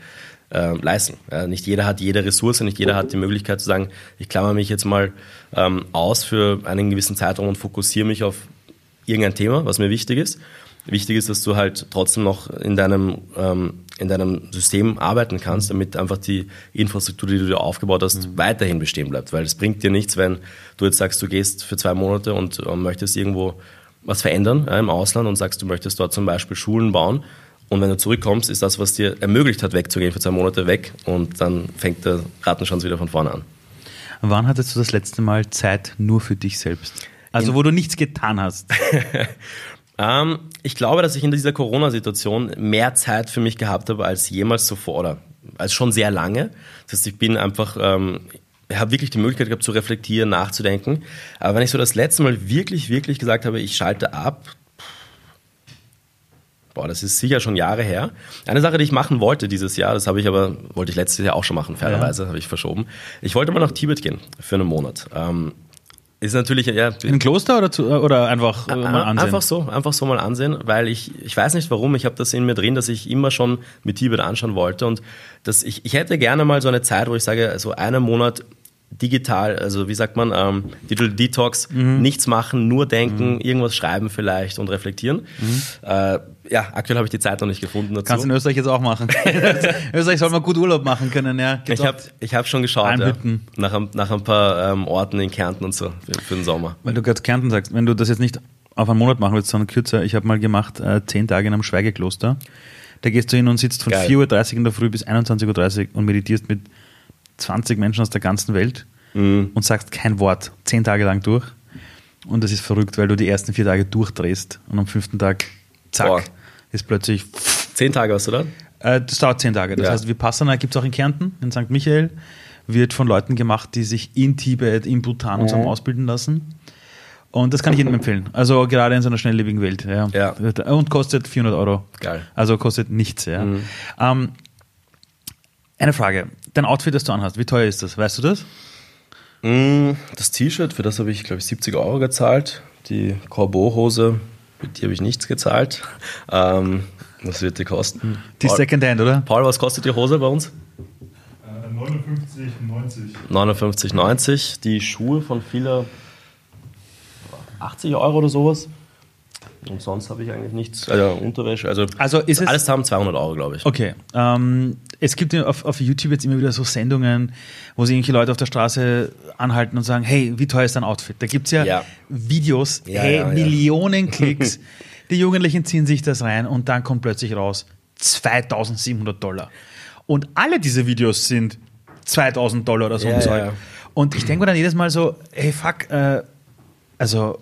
äh, leisten? Ja, nicht jeder hat jede Ressource, nicht jeder hat die Möglichkeit zu sagen, ich klammer mich jetzt mal ähm, aus für einen gewissen Zeitraum und fokussiere mich auf irgendein Thema, was mir wichtig ist. Wichtig ist, dass du halt trotzdem noch in deinem, ähm, in deinem System arbeiten kannst, damit einfach die Infrastruktur, die du dir aufgebaut hast, mhm. weiterhin bestehen bleibt. Weil es bringt dir nichts, wenn du jetzt sagst, du gehst für zwei Monate und äh, möchtest irgendwo was verändern ja, im Ausland und sagst, du möchtest dort zum Beispiel Schulen bauen. Und wenn du zurückkommst, ist das, was dir ermöglicht hat, wegzugehen für zwei Monate weg und dann fängt der Rattenschwanz wieder von vorne an. Wann hattest du das letzte Mal Zeit nur für dich selbst? Also, in wo du nichts getan hast. Ähm, ich glaube, dass ich in dieser Corona-Situation mehr Zeit für mich gehabt habe als jemals zuvor oder als schon sehr lange. Das heißt, ich bin einfach, ähm, habe wirklich die Möglichkeit gehabt zu reflektieren, nachzudenken. Aber wenn ich so das letzte Mal wirklich, wirklich gesagt habe, ich schalte ab, boah, das ist sicher schon Jahre her. Eine Sache, die ich machen wollte dieses Jahr, das habe ich aber, wollte ich letztes Jahr auch schon machen, fairerweise, ja. habe ich verschoben. Ich wollte mal nach Tibet gehen für einen Monat. Ähm, ist natürlich, ja. In ein Kloster oder, zu, oder einfach äh, mal ansehen? Einfach so, einfach so mal ansehen, weil ich, ich weiß nicht warum, ich habe das in mir drin, dass ich immer schon mit Tibet anschauen wollte und dass ich, ich hätte gerne mal so eine Zeit, wo ich sage, so einen Monat digital, also wie sagt man, ähm, Digital Detox, mhm. nichts machen, nur denken, mhm. irgendwas schreiben vielleicht und reflektieren. Mhm. Äh, ja, aktuell habe ich die Zeit noch nicht gefunden dazu. Kannst du in Österreich jetzt auch machen. in Österreich soll man gut Urlaub machen können, ja. Gibt's ich habe ich hab schon geschaut, ja, nach, ein, nach ein paar ähm, Orten in Kärnten und so für, für, den Sommer. Weil du gerade Kärnten sagst, wenn du das jetzt nicht auf einen Monat machen willst, sondern kürzer, ich habe mal gemacht, äh, zehn Tage in einem Schweigekloster. Da gehst du hin und sitzt von 4.30 Uhr in der Früh bis 21.30 Uhr und meditierst mit 20 Menschen aus der ganzen Welt mhm. und sagst kein Wort, zehn Tage lang durch. Und das ist verrückt, weil du die ersten vier Tage durchdrehst und am fünften Tag, zack, Boah. ist plötzlich. Zehn Tage hast du dann? Äh, das dauert zehn Tage. Das ja. heißt, Vipassana gibt es auch in Kärnten, in St. Michael, wird von Leuten gemacht, die sich in Tibet, in Bhutan und so mhm. ausbilden lassen. Und das kann ich jedem empfehlen. Also gerade in so einer schnelllebigen Welt. Ja. ja. Und kostet 400 Euro. Geil. Also kostet nichts. Ja. Mhm. Ähm, eine Frage. Dein Outfit, das du anhast, wie teuer ist das? Weißt du das? Mm, das T-Shirt, für das habe ich, glaube ich, 70 Euro gezahlt. Die Corbeau-Hose, für die habe ich nichts gezahlt. Ähm, was wird die kosten? Die Paul, Secondhand, oder? Paul, was kostet die Hose bei uns? 59,90. 59,90. Die Schuhe von Fila 80 Euro oder sowas. Und sonst habe ich eigentlich nichts. Also Unterwäsche, also, Also ist es- alles zusammen 200 Euro, glaube ich. Okay. Ähm, es gibt auf, auf YouTube jetzt immer wieder so Sendungen, wo sich irgendwelche Leute auf der Straße anhalten und sagen, hey, wie teuer ist dein Outfit? Da gibt es ja, Ja. Videos, Ja, hey, ja, ja. Millionen Klicks. Die Jugendlichen ziehen sich das rein und dann kommt plötzlich raus 2700 Dollar. Und alle diese Videos sind 2000 Dollar oder so Zeug. ja. Und ich denke mir dann jedes Mal so, hey, fuck, äh, also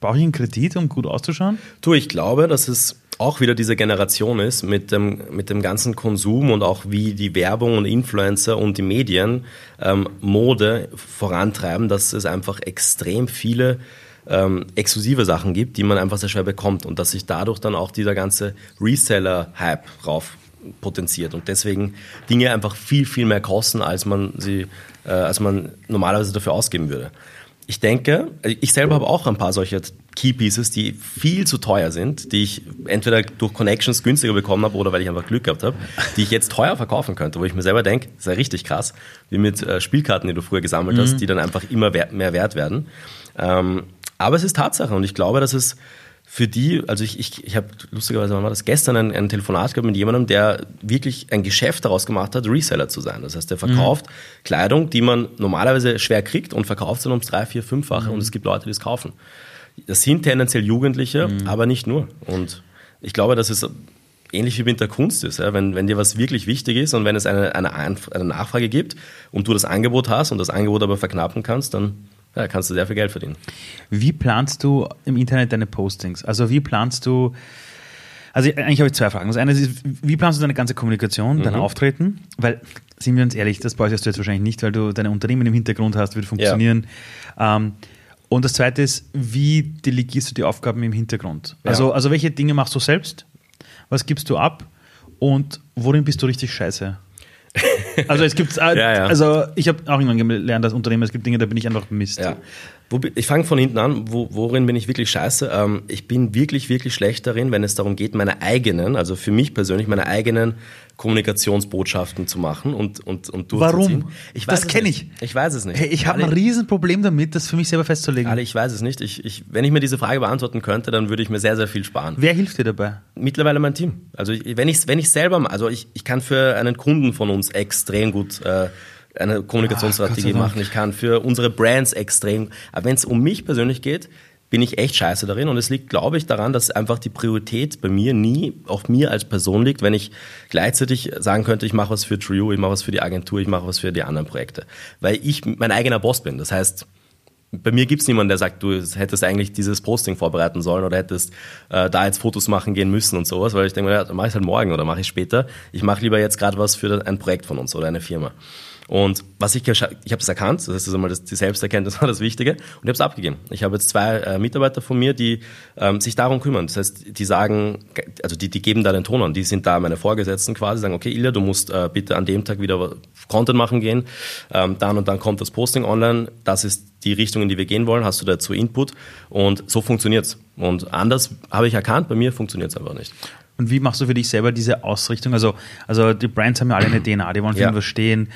brauche ich einen Kredit, um gut auszuschauen? Du, ich glaube, dass es auch wieder diese Generation ist mit dem, mit dem ganzen Konsum und auch wie die Werbung und Influencer und die Medien ähm, Mode vorantreiben, dass es einfach extrem viele ähm, exklusive Sachen gibt, die man einfach sehr schwer bekommt und dass sich dadurch dann auch dieser ganze Reseller-Hype rauf potenziert und deswegen Dinge einfach viel, viel mehr kosten, als man sie, äh, als man normalerweise dafür ausgeben würde. Ich denke, ich selber habe auch ein paar solcher Key Pieces, die viel zu teuer sind, die ich entweder durch Connections günstiger bekommen habe oder weil ich einfach Glück gehabt habe, die ich jetzt teuer verkaufen könnte, wo ich mir selber denke, das ist ja richtig krass, wie mit äh, Spielkarten, die du früher gesammelt hast, die dann einfach immer mehr wert werden. Ähm, aber es ist Tatsache und ich glaube, dass es für die, also ich, ich, ich habe lustigerweise, war das gestern ein, ein Telefonat gehabt mit jemandem, der wirklich ein Geschäft daraus gemacht hat, Reseller zu sein. Das heißt, der verkauft Kleidung, die man normalerweise schwer kriegt und verkauft sie dann ums drei, vier, fünffache und es gibt Leute, die es kaufen. Das sind tendenziell Jugendliche, aber nicht nur. Und ich glaube, dass es ähnlich wie mit der Kunst ist. Ja? Wenn, wenn dir was wirklich wichtig ist und wenn es eine, eine, eine Nachfrage gibt und du das Angebot hast und das Angebot aber verknappen kannst, dann ja, kannst du sehr viel Geld verdienen. Wie planst du im Internet deine Postings? Also wie planst du, also eigentlich habe ich zwei Fragen. Das eine ist, wie planst du deine ganze Kommunikation, dein Auftreten? Weil, sind wir uns ehrlich, das bräuchtest du jetzt wahrscheinlich nicht, weil du deine Unternehmen im Hintergrund hast, wird funktionieren. Ähm, und das zweite ist, wie delegierst du die Aufgaben im Hintergrund? Ja. Also, also welche Dinge machst du selbst? Was gibst du ab? Und worin bist du richtig scheiße? Also es gibt, Ja, ja. also ich habe auch irgendwann gelernt als Unternehmer, es gibt Dinge, da bin ich einfach Mist. Ja. Wo, ich fange von hinten an. Wo, worin bin ich wirklich scheiße? Ähm, ich bin wirklich, wirklich schlecht darin, wenn es darum geht, meine eigenen, also für mich persönlich, meine eigenen Kommunikationsbotschaften zu machen und, und, und durchzuziehen. Warum? Ich Das es kenn nicht. ich. Ich weiß es nicht. Hey, ich habe ein Riesenproblem damit, das für mich selber festzulegen. alle, ich weiß es nicht. Ich, ich, wenn ich mir diese Frage beantworten könnte, dann würde ich mir sehr, sehr viel sparen. Wer hilft dir dabei? Mittlerweile mein Team. Also ich, wenn ich wenn ich selber, also ich, ich kann für einen Kunden von uns extrem gut äh, eine Kommunikationsstrategie Dank. machen. Ich kann für unsere Brands extrem. Aber wenn es um mich persönlich geht, bin ich echt scheiße darin. Und es liegt, glaube ich, daran, dass einfach die Priorität bei mir nie auf mir als Person liegt, wenn ich gleichzeitig sagen könnte, ich mache was für Trio, ich mache was für die Agentur, ich mache was für die anderen Projekte. Weil ich mein eigener Boss bin. Das heißt, bei mir gibt es niemanden, der sagt, du hättest eigentlich dieses Posting vorbereiten sollen oder hättest äh, da jetzt Fotos machen gehen müssen und sowas, weil ich denke, ja, dann mache ich halt morgen oder mache ich später. Ich mache lieber jetzt gerade was für ein Projekt von uns oder eine Firma. Und was ich ich habe es erkannt, das ist einmal das, die Selbsterkenntnis war das Wichtige und ich habe es abgegeben. Ich habe jetzt zwei äh, Mitarbeiter von mir, die ähm, sich darum kümmern. Das heißt, die sagen, also die, die geben da den Ton an. Die sind da meine Vorgesetzten quasi, sagen, okay, Ilja, du musst äh, bitte an dem Tag wieder Content machen gehen. Ähm, dann und dann kommt das Posting online. Das ist die Richtung, in die wir gehen wollen. Hast du dazu Input? Und so funktioniert's. Und anders habe ich erkannt, bei mir funktioniert's einfach nicht. Und wie machst du für dich selber diese Ausrichtung? Also, also die Brands haben ja alle eine DNA, die wollen für Ja. irgendwas stehen.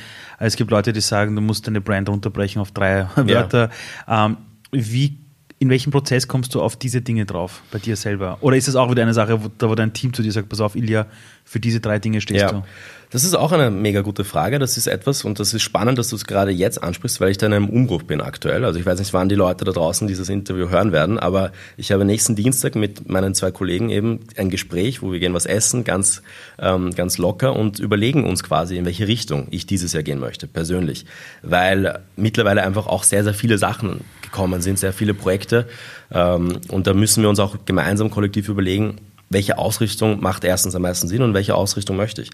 Es gibt Leute, die sagen, du musst deine Brand runterbrechen auf drei Wörter. Ähm, wie, in welchem Prozess kommst du auf diese Dinge drauf, bei dir selber? Oder ist es auch wieder eine Sache, wo, da wo dein Team zu dir sagt, pass auf, Ilja, für diese drei Dinge stehst du? Das ist auch eine mega gute Frage. Das ist etwas, und das ist spannend, dass du es gerade jetzt ansprichst, weil ich da in einem Umbruch bin aktuell. Also ich weiß nicht, wann die Leute da draußen dieses Interview hören werden, aber ich habe nächsten Dienstag mit meinen zwei Kollegen eben ein Gespräch, wo wir gehen was essen, ganz, ähm, ganz locker und überlegen uns quasi, in welche Richtung ich dieses Jahr gehen möchte, persönlich. Weil mittlerweile einfach auch sehr, sehr viele Sachen gekommen sind, sehr viele Projekte. Ähm, und da müssen wir uns auch gemeinsam kollektiv überlegen, welche Ausrichtung macht erstens am meisten Sinn und welche Ausrichtung möchte ich.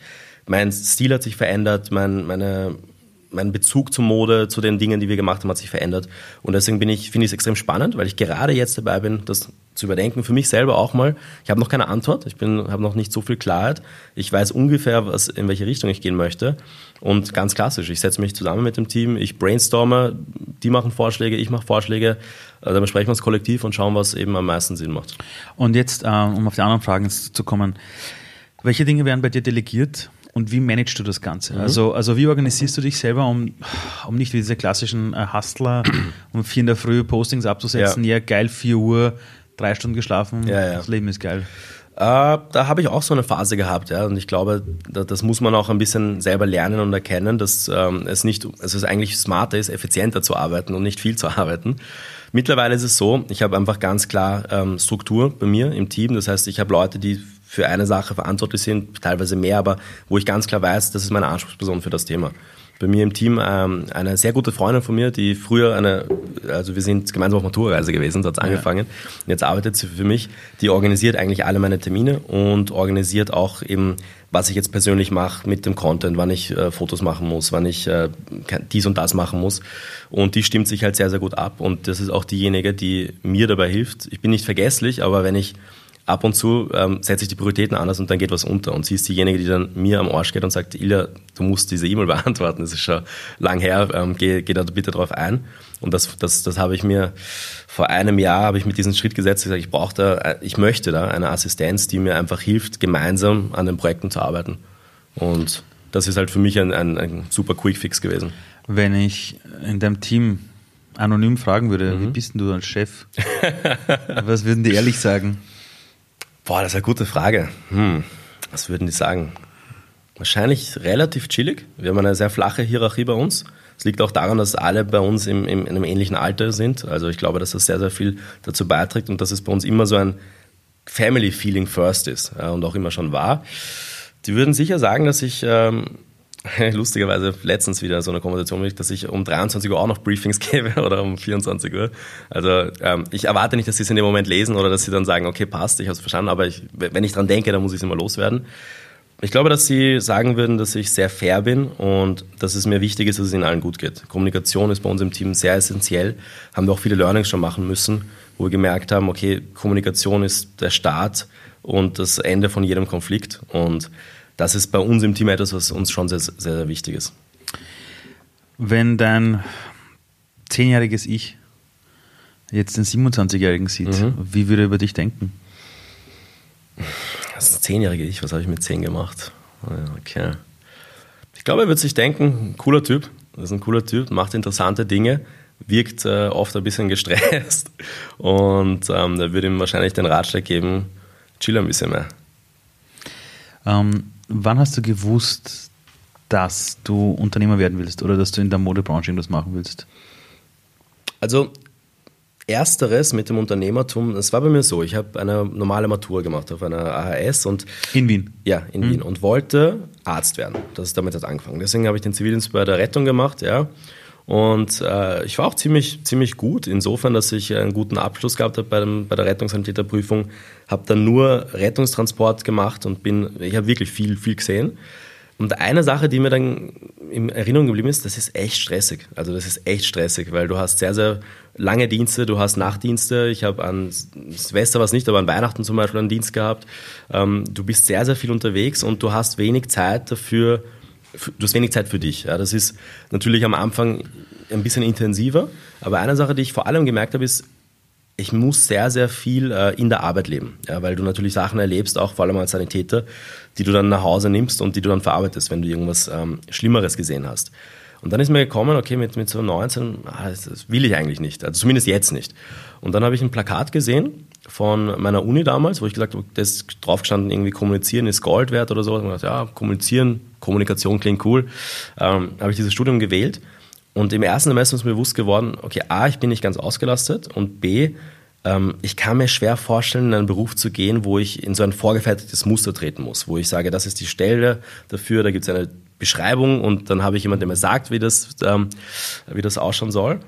Mein Stil hat sich verändert, mein, meine, mein Bezug zur Mode, zu den Dingen, die wir gemacht haben, hat sich verändert. Und deswegen bin ich, finde ich es extrem spannend, weil ich gerade jetzt dabei bin, das zu überdenken. Für mich selber auch mal. Ich habe noch keine Antwort. Ich bin, habe noch nicht so viel Klarheit. Ich weiß ungefähr, was, in welche Richtung ich gehen möchte. Und ganz klassisch, ich setze mich zusammen mit dem Team, ich brainstorme, die machen Vorschläge, ich mache Vorschläge, äh, dann besprechen wir es kollektiv und schauen, was eben am meisten Sinn macht. Und jetzt, äh, um auf die anderen Fragen zu kommen, welche Dinge werden bei dir delegiert und wie managst du das Ganze? Also, also wie organisierst du dich selber, um, um nicht wie diese klassischen äh, Hustler um vier in der Früh Postings abzusetzen, ja, geil, 4 Uhr, drei Stunden geschlafen, Ja, ja. das Leben ist geil. Äh, da habe ich auch so eine Phase gehabt, ja. Und ich glaube, da, das muss man auch ein bisschen selber lernen und erkennen, dass ähm, es nicht, also es eigentlich smarter ist, effizienter zu arbeiten und nicht viel zu arbeiten. Mittlerweile ist es so, ich habe einfach ganz klar ähm, Struktur bei mir im Team. Das heißt, ich habe Leute, die für eine Sache verantwortlich sind, teilweise mehr, aber wo ich ganz klar weiß, das ist meine Anspruchsperson für das Thema. Bei mir im Team ähm, eine sehr gute Freundin von mir, die früher eine, also wir sind gemeinsam auf Maturreise gewesen, so hat es angefangen. Und jetzt arbeitet sie für mich. Die organisiert eigentlich alle meine Termine und organisiert auch eben, was ich jetzt persönlich mache mit dem Content, wann ich äh, Fotos machen muss, wann ich äh, dies und das machen muss. Und die stimmt sich halt sehr, sehr gut ab. Und das ist auch diejenige, die mir dabei hilft. Ich bin nicht vergesslich, aber wenn ich ab und zu ähm, setze ich die Prioritäten anders und dann geht was unter. Und sie ist diejenige, die dann mir am Arsch geht und sagt, Ilja, du musst diese E-Mail beantworten, das ist schon lang her, ähm, geh, geh da bitte drauf ein. Und das, das, das habe ich mir vor einem Jahr, habe ich mit diesem Schritt gesetzt, gesagt, ich brauche da, äh, ich möchte da eine Assistenz, die mir einfach hilft, gemeinsam an den Projekten zu arbeiten. Und das ist halt für mich ein, ein, ein super Quick-Fix gewesen. Wenn ich in deinem Team anonym fragen würde, wie bist denn du als Chef? Was würden die ehrlich sagen? Boah, das ist eine gute Frage. Hm, was würden die sagen? Wahrscheinlich relativ chillig. Wir haben eine sehr flache Hierarchie bei uns. Es liegt auch daran, dass alle bei uns im, im, in einem ähnlichen Alter sind. Also ich glaube, dass das sehr, sehr viel dazu beiträgt und dass es bei uns immer so ein Family-Feeling first ist ja, und auch immer schon war. Die würden sicher sagen, dass ich ähm, lustigerweise letztens wieder so eine Konversation mit, dass ich um 23 Uhr auch noch Briefings gebe oder um 24 Uhr. Also ähm, ich erwarte nicht, dass sie es in dem Moment lesen oder dass sie dann sagen, okay, passt, ich habe es verstanden, aber ich, wenn ich dran denke, dann muss ich es immer loswerden. Ich glaube, dass sie sagen würden, dass ich sehr fair bin und dass es mir wichtig ist, dass es ihnen allen gut geht. Kommunikation ist bei uns im Team sehr essentiell. Haben wir auch viele Learnings schon machen müssen, wo wir gemerkt haben, okay, Kommunikation ist der Start und das Ende von jedem Konflikt. Und das ist bei uns im Team etwas, was uns schon sehr, sehr, sehr wichtig ist. Wenn dein zehnjähriges Ich jetzt den 27-Jährigen sieht, Mhm. wie würde er über dich denken? Das ist ein zehnjährige Ich, was habe ich mit zehn gemacht? Ah Okay. Ich glaube, er wird sich denken, cooler Typ, das ist ein cooler Typ, macht interessante Dinge, wirkt äh, oft ein bisschen gestresst und ähm, da würde ihm wahrscheinlich den Ratschlag geben, chill ein bisschen mehr. Ähm, wann hast du gewusst, dass du Unternehmer werden willst oder dass du in der Modebranche irgendwas machen willst? Also ersteres mit dem Unternehmertum, das war bei mir so, ich habe eine normale Matur gemacht auf einer AHS und In Wien. Ja, in Wien und wollte Arzt werden. Das ist damit hat angefangen. Deswegen habe ich den Zivildienst bei der Rettung gemacht, ja. Und äh, ich war auch ziemlich, ziemlich gut, insofern, dass ich einen guten Abschluss gehabt habe bei, dem, bei der Rettungssanitäterprüfung. Habe dann nur Rettungstransport gemacht und bin, ich habe wirklich viel, viel gesehen. Und eine Sache, die mir dann in Erinnerung geblieben ist, das ist echt stressig. Also das ist echt stressig, weil du hast sehr, sehr lange Dienste, du hast Nachtdienste. Ich habe an Silvester was nicht, aber an Weihnachten zum Beispiel einen Dienst gehabt. Ähm, du bist sehr, sehr viel unterwegs und du hast wenig Zeit dafür, du hast wenig Zeit für dich. Ja, das ist natürlich am Anfang ein bisschen intensiver, aber eine Sache, die ich vor allem gemerkt habe, ist, ich muss sehr, sehr viel äh, in der Arbeit leben, ja, weil du natürlich Sachen erlebst, auch vor allem als Sanitäter, die du dann nach Hause nimmst und die du dann verarbeitest, wenn du irgendwas ähm, Schlimmeres gesehen hast. Und dann ist mir gekommen, okay, mit, mit so 19, ah, das, will ich eigentlich nicht, also zumindest jetzt nicht. Und dann habe ich ein Plakat gesehen von meiner Uni damals, wo ich gesagt habe, das ist drauf gestanden, irgendwie kommunizieren ist Gold wert oder so. Und ich dachte, ja, kommunizieren, Kommunikation klingt cool. Ähm, habe ich dieses Studium gewählt. Und im ersten Semester ist mir bewusst geworden, okay, A, ich bin nicht ganz ausgelastet und B, ähm, ich kann mir schwer vorstellen, in einen Beruf zu gehen, wo ich in so ein vorgefertigtes Muster treten muss, wo ich sage, das ist die Stelle dafür, da gibt es eine Beschreibung und dann habe ich jemanden, der mir sagt, wie das, ähm, wie das ausschauen soll.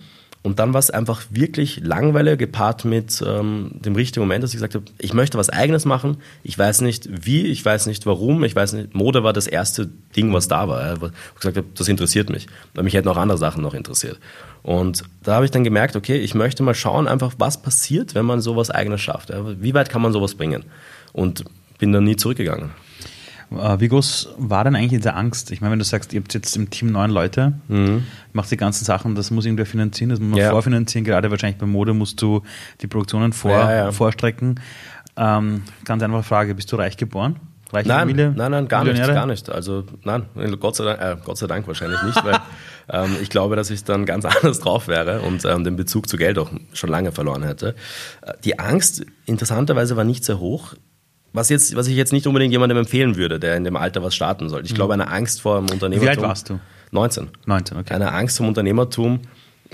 Und dann war es einfach wirklich langweilig gepaart mit ähm, dem richtigen Moment, dass ich gesagt habe, ich möchte was Eigenes machen. Ich weiß nicht wie, ich weiß nicht warum, ich weiß nicht. Mode war das erste Ding, was da war. Ich gesagt habe, das interessiert mich. Weil mich hätten auch andere Sachen noch interessiert. Und da habe ich dann gemerkt, okay, ich möchte mal schauen, einfach was passiert, wenn man sowas Eigenes schafft. Wie weit kann man sowas bringen? Und bin dann nie zurückgegangen. Äh, Wie groß war denn eigentlich diese Angst? Ich meine, wenn du sagst, ihr habt jetzt im Team neun Leute, macht die ganzen Sachen, das muss irgendwer finanzieren, das muss man Mhm. Ja. vorfinanzieren. Gerade wahrscheinlich bei Mode musst du die Produktionen vor, Ja, ja. vorstrecken. Ähm, ganz einfache Frage, bist du reich geboren? Reiche nein, Familie? Nein, nein, gar nicht, gar nicht. Also nein, Gott sei Dank, äh, Gott sei Dank wahrscheinlich nicht, weil ähm, ich glaube, dass ich dann ganz anders drauf wäre und ähm, den Bezug zu Geld auch schon lange verloren hätte. Äh, die Angst, interessanterweise, war nicht sehr hoch. Was, jetzt, was ich jetzt nicht unbedingt jemandem empfehlen würde, der in dem Alter was starten soll. Ich mhm. glaube, eine Angst vor dem Unternehmertum. Wie alt warst du? 19. 19, okay. Eine Angst vor dem Unternehmertum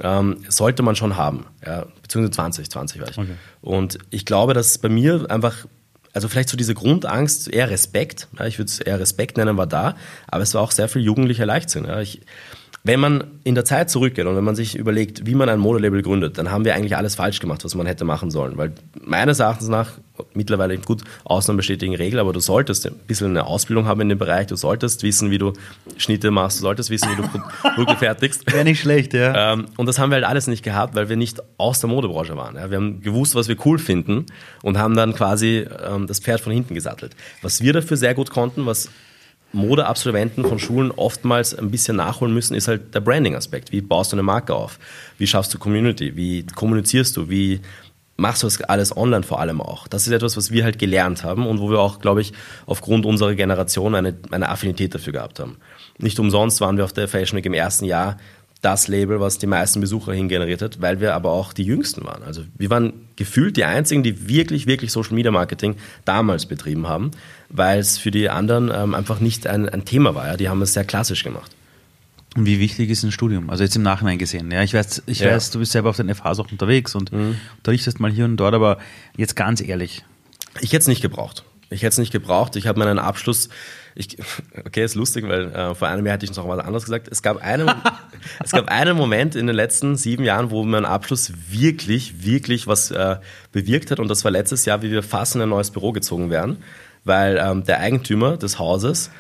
ähm, sollte man schon haben. Ja, beziehungsweise 20, 20 war ich. Okay. Und ich glaube, dass bei mir einfach also vielleicht so diese Grundangst, eher Respekt, ja, ich würde es eher Respekt nennen, war da, aber es war auch sehr viel jugendlicher Leichtsinn. Ja. Ich, wenn man in der Zeit zurückgeht und wenn man sich überlegt, wie man ein Modelabel gründet, dann haben wir eigentlich alles falsch gemacht, was man hätte machen sollen. Weil meines Erachtens nach, mittlerweile gut, Ausnahmen bestätigen Regel, aber du solltest ein bisschen eine Ausbildung haben in dem Bereich, du solltest wissen, wie du Schnitte machst, du solltest wissen, wie du Produkte fertigst. Wäre nicht schlecht, ja. Ähm, und das haben wir halt alles nicht gehabt, weil wir nicht aus der Modebranche waren. Wir haben gewusst, was wir cool finden und haben dann quasi ähm, das Pferd von hinten gesattelt. Was wir dafür sehr gut konnten, was Modeabsolventen von Schulen oftmals ein bisschen nachholen müssen, ist halt der Branding-Aspekt. Wie baust du eine Marke auf? Wie schaffst du Community? Wie kommunizierst du? Wie machst du das alles online vor allem auch? Das ist etwas, was wir halt gelernt haben und wo wir auch, glaube ich, aufgrund unserer Generation eine, eine Affinität dafür gehabt haben. Nicht umsonst waren wir auf der Fashion Week im ersten Jahr das Label, was die meisten Besucher hingeneriert hat, weil wir aber auch die Jüngsten waren. Also wir waren gefühlt die Einzigen, die wirklich, wirklich Social Media Marketing damals betrieben haben, weil es für die anderen ähm, einfach nicht ein, ein Thema war. Ja. Die haben es sehr klassisch gemacht. Und wie wichtig ist ein Studium? Also jetzt im Nachhinein gesehen. Ja, ich weiß, ich ja. weiß, du bist selber auf den FHs auch unterwegs und mhm. unterrichtest mal hier und dort, aber jetzt ganz ehrlich. Ich hätte es nicht gebraucht. Ich hätte es nicht gebraucht. Ich habe meinen Abschluss ich, okay, ist lustig, weil äh, vor einem Jahr hatte ich noch was anderes gesagt. Es gab, einen, es gab einen Moment in den letzten sieben Jahren, wo mein Abschluss wirklich, wirklich was äh, bewirkt hat. Und das war letztes Jahr, wie wir fast in ein neues Büro gezogen wären, weil ähm, der Eigentümer des Hauses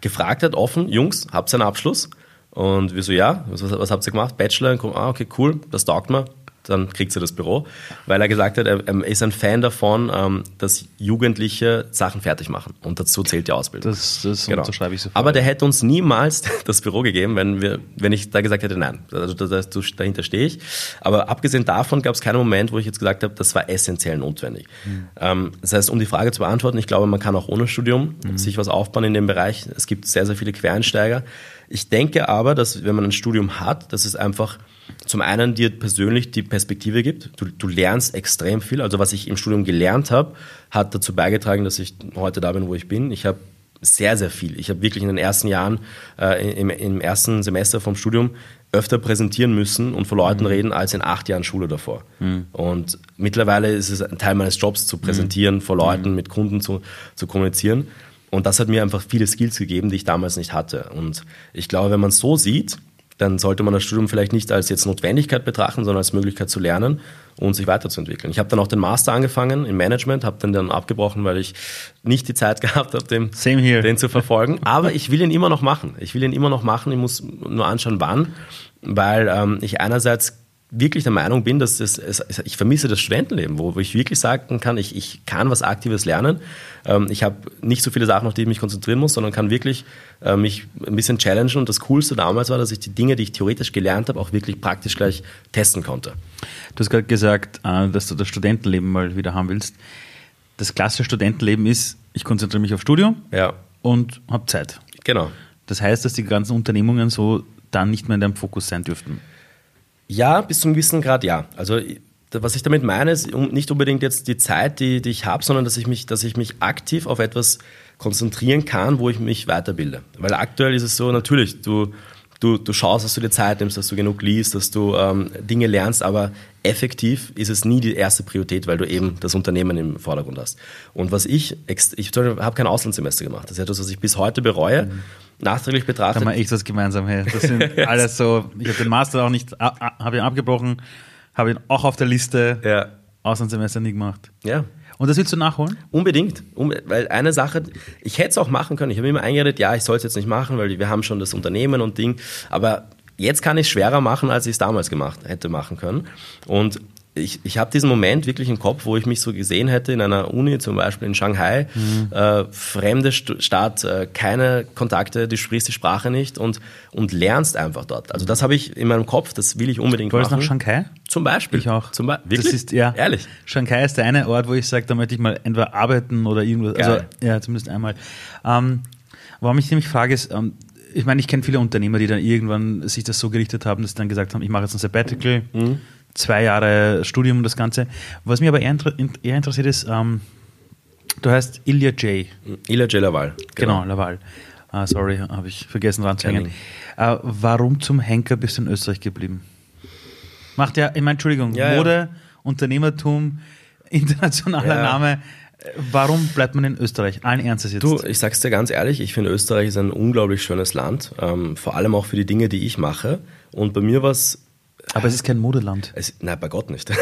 gefragt hat, offen, Jungs, habt ihr einen Abschluss? Und wir so, ja, was, was habt ihr gemacht? Bachelor? Ah, okay, cool, das taugt mir dann kriegt sie das Büro, weil er gesagt hat, er, ist ein Fan davon, ähm, dass Jugendliche Sachen fertig machen. Und dazu zählt die Ausbildung. Das, das genau. unterschreibe ich sofort. Aber der hätte uns niemals das Büro gegeben, wenn, wir, wenn ich da gesagt hätte, nein, also dahinter stehe ich. Aber abgesehen davon gab es keinen Moment, wo ich jetzt gesagt habe, das war essentiell notwendig. Mhm. das heißt, um die Frage zu beantworten, ich glaube, man kann auch ohne Studium mhm. sich was aufbauen in dem Bereich. Es gibt sehr, sehr viele Quereinsteiger. Ich denke aber, dass wenn man ein Studium hat, dass es einfach zum einen dir persönlich die Perspektive gibt. Du, du lernst extrem viel. Also was ich im Studium gelernt habe, hat dazu beigetragen, dass ich heute da bin, wo ich bin. Ich habe sehr, sehr viel. Ich habe wirklich in den ersten Jahren, äh, im, im, ersten Semester vom Studium öfter präsentieren müssen und vor Leuten mhm. reden als in acht Jahren Schule davor. Mhm. Und mittlerweile ist es ein Teil meines Jobs zu präsentieren, mhm. vor Leuten, mhm. mit Kunden zu, zu kommunizieren. Und das hat mir einfach viele Skills gegeben, die ich damals nicht hatte. Und ich glaube, wenn man es so sieht, dann sollte man das Studium vielleicht nicht als jetzt Notwendigkeit betrachten, sondern als Möglichkeit zu lernen und sich weiterzuentwickeln. Ich habe dann auch den Master angefangen im Management, habe den dann abgebrochen, weil ich nicht die Zeit gehabt habe, den, den zu verfolgen. Aber ich will ihn immer noch machen. Ich will ihn immer noch machen. Ich muss nur anschauen, wann, weil ähm, ich einerseits wirklich der Meinung bin, dass das, ich vermisse das Studentenleben, wo, ich wirklich sagen kann, ich, ich kann was Aktives lernen. Ähm, ich habe nicht so viele Sachen, auf die ich mich konzentrieren muss, sondern kann wirklich äh, mich ein bisschen challengen. Und das Coolste damals war, dass ich die Dinge, die ich theoretisch gelernt habe, auch wirklich praktisch gleich testen konnte. Du hast gerade gesagt, äh, dass du das Studentenleben mal wieder haben willst. Das klassische Studentenleben ist, ich konzentriere mich auf Studium ja. und habe Zeit. Genau. Das heißt, dass die ganzen Unternehmungen so dann nicht mehr in deinem Fokus sein dürften. Ja, bis zum gewissen Grad ja. Also was ich damit meine, ist nicht unbedingt jetzt die Zeit, die, die ich habe, sondern dass ich, mich, dass ich mich aktiv auf etwas konzentrieren kann, wo ich mich weiterbilde. Weil aktuell ist es so, natürlich, du, du, du schaust, dass du dir Zeit nimmst, dass du genug liest, dass du ähm, Dinge lernst, aber effektiv ist es nie die erste Priorität, weil du eben das Unternehmen im Vordergrund hast. Und was ich, ich habe kein Auslandssemester gemacht. Das ist etwas, was ich bis heute bereue. Mhm nachträglich betrachtet. Da haben wir echt was gemeinsam. Hey. Das sind alles so. Ich habe den Master auch nicht, habe ihn abgebrochen, habe ihn auch auf der Liste. Ja. Auslandssemester nie gemacht. Ja. Und das willst du nachholen? Unbedingt. Weil eine Sache, ich hätte es auch machen können. Ich habe immer eingeredet, ja, ich soll es jetzt nicht machen, weil wir haben schon das Unternehmen und Ding. Aber jetzt kann ich es schwerer machen, als ich es damals gemacht hätte machen können. Und ich, ich habe diesen Moment wirklich im Kopf, wo ich mich so gesehen hätte in einer Uni, zum Beispiel in Shanghai, mhm. äh, fremde St Stadt, äh, keine Kontakte, du sprichst die Sprache nicht und, und lernst einfach dort. Also das habe ich in meinem Kopf, das will ich unbedingt du machen. nach Shanghai? Zum Beispiel. Ich auch. Zum Be wirklich? Das ist, ja. Ehrlich? Shanghai ist der eine Ort, wo ich sage, da möchte ich mal entweder arbeiten oder irgendwas, Geil. also ja, zumindest einmal. Ähm, warum ich nämlich frage ist, ähm, ich meine, ich kenne viele Unternehmer, die dann irgendwann sich das so gerichtet haben, dass sie dann gesagt haben, ich mache jetzt ein Sabbatical, mhm. Zwei Jahre Studium und das Ganze. Was mich aber eher, eher interessiert ist, ähm, du heißt Ilya J. Ilya J. Laval. Genau, genau Laval. Ah, sorry, habe ich vergessen ranzuhängen. Äh, warum zum Henker bist du in Österreich geblieben? Macht ja, ich meine, Entschuldigung, ja, Mode, ja. Unternehmertum, internationaler ja. Name Warum bleibt man in Österreich? Allen Ernstes jetzt. Du, ich sag's dir ganz ehrlich, ich finde Österreich ist ein unglaublich schönes Land, ähm, vor allem auch für die Dinge, die ich mache. Und bei mir war es aber es ist kein Modeland. Es, nein, bei Gott nicht.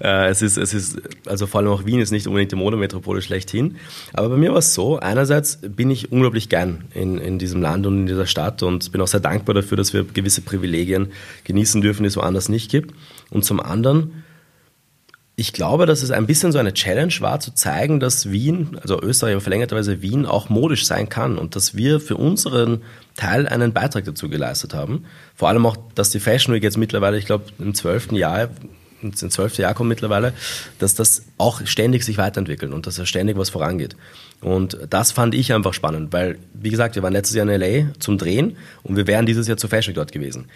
Äh, es, ist, es ist, also vor allem auch Wien ist nicht unbedingt die Modemetropole schlechthin. Aber bei mir war es so, einerseits bin ich unglaublich gern in, in diesem Land und in dieser Stadt und bin auch sehr dankbar dafür, dass wir gewisse Privilegien genießen dürfen, die es woanders nicht gibt. Und zum anderen ich glaube, dass es ein bisschen so eine Challenge war, zu zeigen, dass Wien, also Österreich, aber verlängerterweise Wien, auch modisch sein kann und dass wir für unseren Teil einen Beitrag dazu geleistet haben. Vor allem auch, dass die Fashion Week jetzt mittlerweile, ich glaube, im zwölften Jahr, ins zwölfte Jahr kommt mittlerweile, dass das auch ständig sich weiterentwickelt und dass da ständig was vorangeht. Und das fand ich einfach spannend, weil, wie gesagt, wir waren letztes Jahr in L.A. zum Drehen und wir wären dieses Jahr zur Fashion Week dort gewesen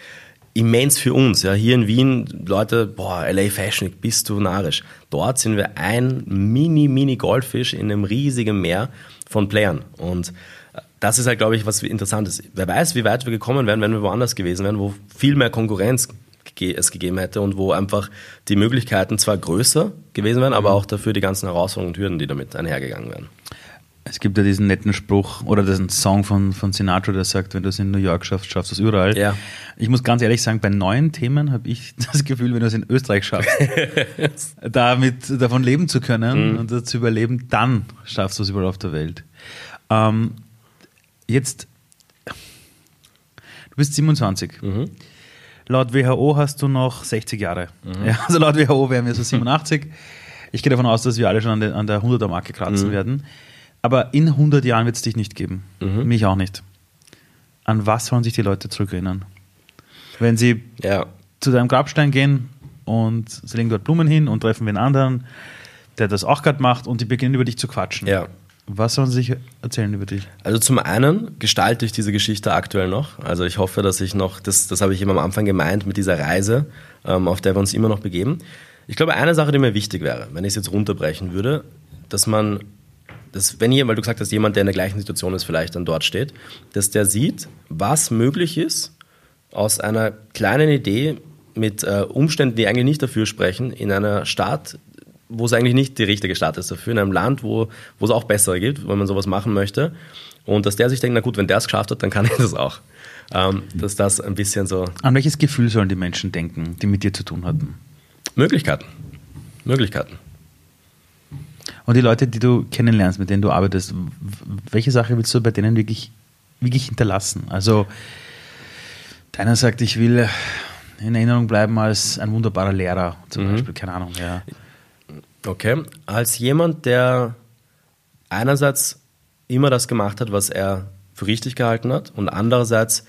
immens für uns. Ja, hier in Wien, Leute, boah, LA Fashion bist du narrisch. Dort sind wir ein mini, mini Goldfisch in einem riesigen Meer von Playern. Und äh, das ist halt, glaube ich, was interessant ist. Wer weiß, wie weit wir gekommen wären, wenn wir woanders gewesen wären, wo viel mehr Konkurrenz es gegeben hätte und wo einfach die Möglichkeiten zwar größer gewesen wären, aber mhm. auch dafür die ganzen Herausforderungen und Hürden, die damit einhergegangen wären. Es gibt ja diesen netten Spruch oder diesen Song von, von Sinatra, der sagt, wenn du es in New York schaffst, schaffst du es überall. Ja. Ich muss ganz ehrlich sagen, bei neuen Themen habe ich das Gefühl, wenn du es in Österreich schaffst, damit davon leben zu können mhm. und zu überleben, dann schaffst du es überall auf der Welt. Ähm, jetzt, du bist 27. Mhm. Laut WHO hast du noch 60 Jahre. Mhm. Ja, also laut WHO wären wir so 87. Ich gehe davon aus, dass wir alle schon an der, an der 100er-Marke kratzen mhm. werden. Aber in 100 Jahren wird es dich nicht geben. Mhm. Mich auch nicht. An was sollen sich die Leute zurückerinnern? Wenn sie ja. zu deinem Grabstein gehen und sie legen dort Blumen hin und treffen einen anderen, der das auch gerade macht und die beginnen über dich zu quatschen. Ja. Was sollen sie sich erzählen über dich? Also zum einen gestalte ich diese Geschichte aktuell noch. Also ich hoffe, dass ich noch, das, das habe ich immer am Anfang gemeint mit dieser Reise, ähm, auf der wir uns immer noch begeben. Ich glaube, eine Sache, die mir wichtig wäre, wenn ich es jetzt runterbrechen würde, dass man dass wenn jemand, weil du gesagt hast, jemand, der in der gleichen Situation ist, vielleicht dann dort steht, dass der sieht, was möglich ist aus einer kleinen Idee mit äh, Umständen, die eigentlich nicht dafür sprechen, in einer Stadt, wo es eigentlich nicht die richtige Stadt ist dafür, in einem Land, wo, wo es auch bessere gibt, wenn man sowas machen möchte. Und dass der sich denkt, na gut, wenn der es geschafft hat, dann kann ich das auch. Ähm, dass das ein bisschen so. An welches Gefühl sollen die Menschen denken, die mit dir zu tun hatten? Möglichkeiten. Möglichkeiten. Und die Leute, die du kennenlernst, mit denen du arbeitest, welche Sache willst du bei denen wirklich, wirklich hinterlassen? Also, deiner sagt, ich will in Erinnerung bleiben als ein wunderbarer Lehrer, zum mhm. Beispiel, keine Ahnung, ja. Okay, als jemand, der einerseits immer das gemacht hat, was er für richtig gehalten hat und andererseits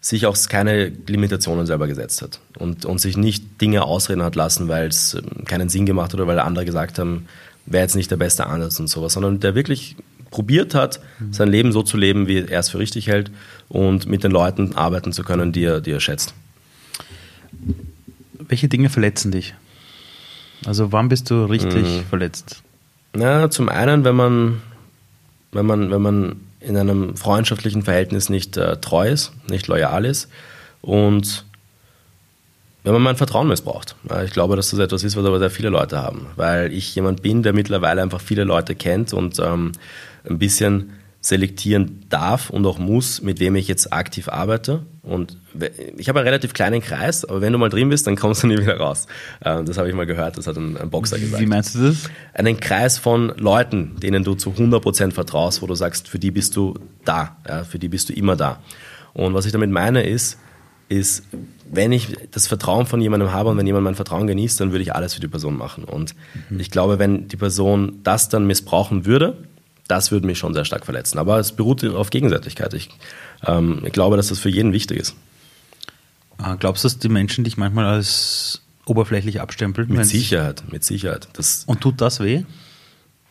sich auch keine Limitationen selber gesetzt hat und, und sich nicht Dinge ausreden hat lassen, weil es ähm, keinen Sinn gemacht hat oder weil andere gesagt haben, wäre jetzt nicht der beste Ansatz und sowas, sondern der wirklich probiert hat, sein Leben so zu leben, wie er es für richtig hält und mit den Leuten arbeiten zu können, die er, die er schätzt. Welche Dinge verletzen dich? Also wann bist du richtig mhm. verletzt? Na, zum einen, wenn man, wenn man, wenn man in einem freundschaftlichen Verhältnis nicht äh, treu ist, nicht loyal ist und wenn man mein Vertrauen missbraucht. Ich glaube, dass das etwas ist, was aber sehr viele Leute haben, weil ich jemand bin, der mittlerweile einfach viele Leute kennt und ähm, ein bisschen selektieren darf und auch muss, mit wem ich jetzt aktiv arbeite. Und ich habe einen relativ kleinen Kreis, aber wenn du mal drin bist, dann kommst du nie wieder raus. Ähm, das habe ich mal gehört, das hat ein, ein Boxer gesagt. Wie meinst du das? Einen Kreis von Leuten, denen du zu 100% vertraust, wo du sagst, für die bist du da, ja, für die bist du immer da. Und was ich damit meine ist, ist, wenn ich das Vertrauen von jemandem habe und wenn jemand mein Vertrauen genießt, dann würde ich alles für die Person machen. Und mhm. ich glaube, wenn die Person das dann missbrauchen würde, das würde mich schon sehr stark verletzen. Aber es beruht auf Gegenseitigkeit. Ich, ähm, ich glaube, dass das für jeden wichtig ist. Ah, glaubst du, dass die Menschen dich manchmal als oberflächlich abstempeln? Mit Sicherheit, mit Sicherheit. Das und tut das weh?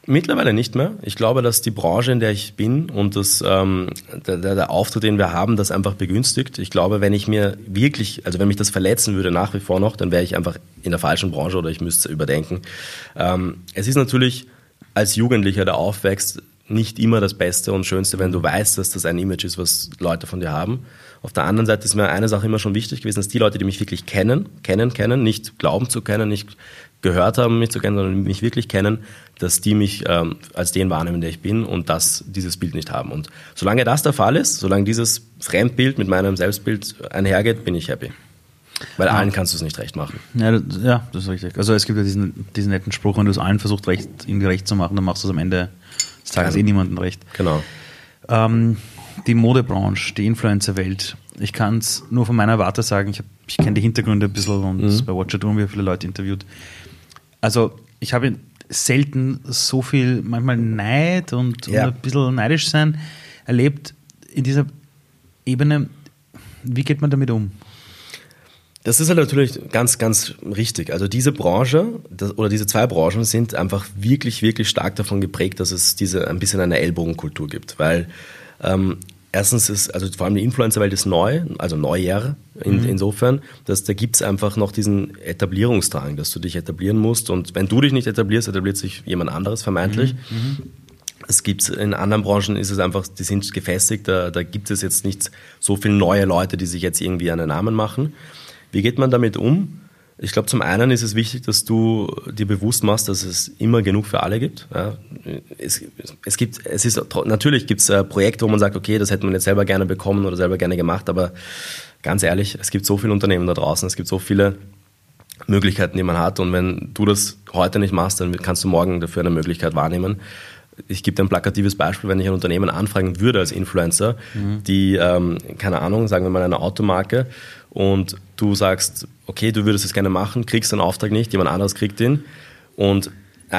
Mittlerweile nicht mehr. Ich glaube, dass die Branche, in der ich bin und das, ähm, der, der, Auftritt, den wir haben, das einfach begünstigt. Ich glaube, wenn ich mir wirklich, also wenn mich das verletzen würde nach wie vor noch, dann wäre ich einfach in der falschen Branche oder ich müsste überdenken. Ähm, es ist natürlich als Jugendlicher, der aufwächst, nicht immer das Beste und Schönste, wenn du weißt, dass das ein Image ist, was Leute von dir haben. Auf der anderen Seite ist mir eine Sache immer schon wichtig gewesen, dass die Leute, die mich wirklich kennen, kennen, kennen, nicht glauben zu kennen, nicht gehört haben, mich zu kennen, sondern mich wirklich kennen, dass die mich ähm, als den wahrnehmen, der ich bin und dass dieses Bild nicht haben. Und solange das der Fall ist, solange dieses Fremdbild mit meinem Selbstbild einhergeht, bin ich happy. Weil ja. allen kannst du es nicht recht machen. Ja das, ja, das ist richtig. Also es gibt ja diesen, diesen netten Spruch, wenn du es allen versuchst, recht, irgendwie recht zu machen, dann machst du es am Ende des Tages ja. eh niemandem recht. Genau. Ähm, die Modebranche, die Influencer-Welt, ich kann es nur von meiner Warte sagen, ich, ich kenne die Hintergründe ein bisschen und mhm. bei Watcher haben wir viele Leute interviewt. Also ich habe selten so viel, manchmal Neid und, ja. und ein bisschen neidisch sein erlebt in dieser Ebene. Wie geht man damit um? Das ist halt natürlich ganz, ganz richtig. Also diese Branche das, oder diese zwei Branchen sind einfach wirklich, wirklich stark davon geprägt, dass es diese ein bisschen eine Ellbogenkultur gibt. Weil ähm, erstens ist, also vor allem die Influencer-Welt ist neu, also neuer in, mhm. insofern, dass da gibt es einfach noch diesen Etablierungsdrang, dass du dich etablieren musst und wenn du dich nicht etablierst, etabliert sich jemand anderes vermeintlich. Mhm. Mhm. Es gibt in anderen Branchen ist es einfach, die sind gefestigt, da, da gibt es jetzt nicht so viele neue Leute, die sich jetzt irgendwie einen Namen machen. Wie geht man damit um? Ich glaube, zum einen ist es wichtig, dass du dir bewusst machst, dass es immer genug für alle gibt. Ja, es, es, gibt, es ist natürlich gibt es äh, Projekte, wo man sagt, okay, das hätte man jetzt selber gerne bekommen oder selber gerne gemacht, aber ganz ehrlich, es gibt so viele Unternehmen da draußen, es gibt so viele Möglichkeiten, die man hat, und wenn du das heute nicht machst, dann kannst du morgen dafür eine Möglichkeit wahrnehmen. Ich gebe dir ein plakatives Beispiel, wenn ich ein Unternehmen anfragen würde als Influencer, mhm. die, ähm, keine Ahnung, sagen wir mal eine Automarke und du sagst, okay, du würdest es gerne machen, kriegst den Auftrag nicht, jemand anderes kriegt ihn und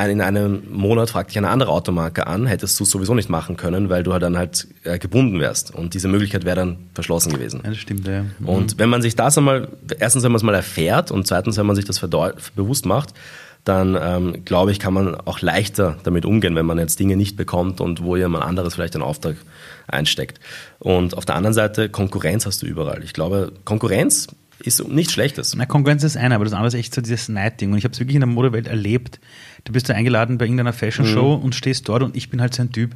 in einem Monat fragt dich eine andere Automarke an, hättest du es sowieso nicht machen können, weil du halt dann halt äh, gebunden wärst. Und diese Möglichkeit wäre dann verschlossen gewesen. Ja, das stimmt, ja. Mhm. Und wenn man sich das einmal, erstens, wenn man es mal erfährt und zweitens, wenn man sich das bewusst macht, dann ähm, glaube ich, kann man auch leichter damit umgehen, wenn man jetzt Dinge nicht bekommt und wo jemand anderes vielleicht einen Auftrag einsteckt. Und auf der anderen Seite, Konkurrenz hast du überall. Ich glaube, Konkurrenz ist nichts Schlechtes. Na, Konkurrenz ist eine, aber das andere ist echt so dieses Neidding. Und ich habe es wirklich in der Modewelt erlebt. Du bist da eingeladen bei irgendeiner Fashion-Show mhm. und stehst dort und ich bin halt so ein Typ.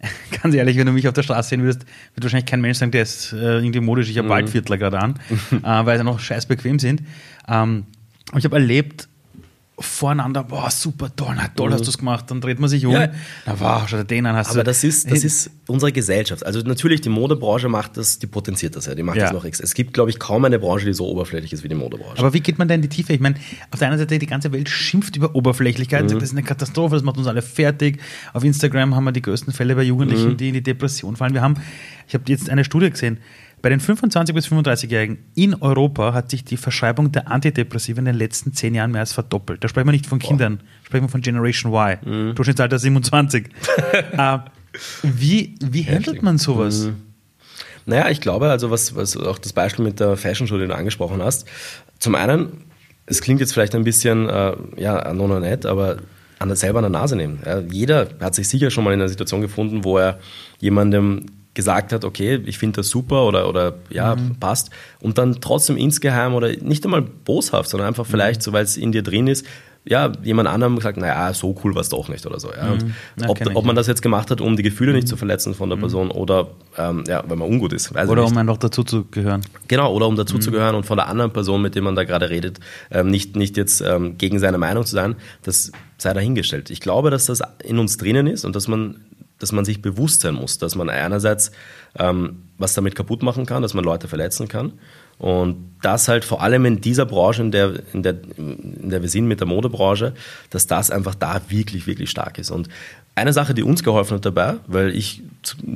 Ganz ehrlich, wenn du mich auf der Straße sehen würdest, wird wahrscheinlich kein Mensch sagen, der ist äh, irgendwie modisch, ich habe mhm. Waldviertler gerade an, äh, weil sie noch scheiß bequem sind. Ähm, ich habe erlebt, voreinander, boah, super toll, na, toll mhm. hast du es gemacht, dann dreht man sich um, ja. na wow, schau dir den an, hast Aber du, das ist, das ist unsere Gesellschaft. Also natürlich, die Modebranche macht das, die potenziert das ja, die macht ja. das noch extra. Es gibt, glaube ich, kaum eine Branche, die so oberflächlich ist wie die Modebranche. Aber wie geht man da in die Tiefe? Ich meine, auf der einen Seite, die ganze Welt schimpft über Oberflächlichkeit, mhm. sagt, das ist eine Katastrophe, das macht uns alle fertig. Auf Instagram haben wir die größten Fälle bei Jugendlichen, mhm. die in die Depression fallen. Wir haben, ich habe jetzt eine Studie gesehen, bei den 25- bis 35-Jährigen in Europa hat sich die Verschreibung der Antidepressiva in den letzten zehn Jahren mehr als verdoppelt. Da sprechen wir nicht von Kindern, Boah. sprechen wir von Generation Y. Mhm. Durchschnittsalter 27. äh, wie wie handelt man sowas? Mhm. Naja, ich glaube, also was, was auch das Beispiel mit der Fashion Show, den du angesprochen hast. Zum einen, es klingt jetzt vielleicht ein bisschen, äh, ja, non nett, aber an der, selber an der Nase nehmen. Ja, jeder hat sich sicher schon mal in einer Situation gefunden, wo er jemandem gesagt hat, okay, ich finde das super oder, oder ja, mhm. passt. Und dann trotzdem insgeheim oder nicht einmal boshaft, sondern einfach vielleicht, mhm. so weil es in dir drin ist, ja, jemand anderem gesagt, naja, so cool war es doch nicht oder so. Ja. Mhm. Ja, ob, ob, man das jetzt gemacht hat, um die Gefühle nicht mhm. zu verletzen von der mhm. Person oder ähm, ja, weil man ungut ist. oder um einfach dazu zu gehören. Genau, oder um dazu zu gehören und von der anderen Person, mit der man da gerade redet, ähm, nicht, nicht jetzt ähm, gegen seine Meinung zu sein, das sei dahingestellt. Ich glaube, dass das in uns drinnen ist und dass man dass man sich bewusst sein muss, dass man einerseits ähm, was damit kaputt machen kann, dass man Leute verletzen kann. Und das halt vor allem in dieser Branche, in der, in der, in der wir sind mit der Modebranche, dass das einfach da wirklich, wirklich stark ist. Und Eine Sache, die uns geholfen hat dabei, weil ich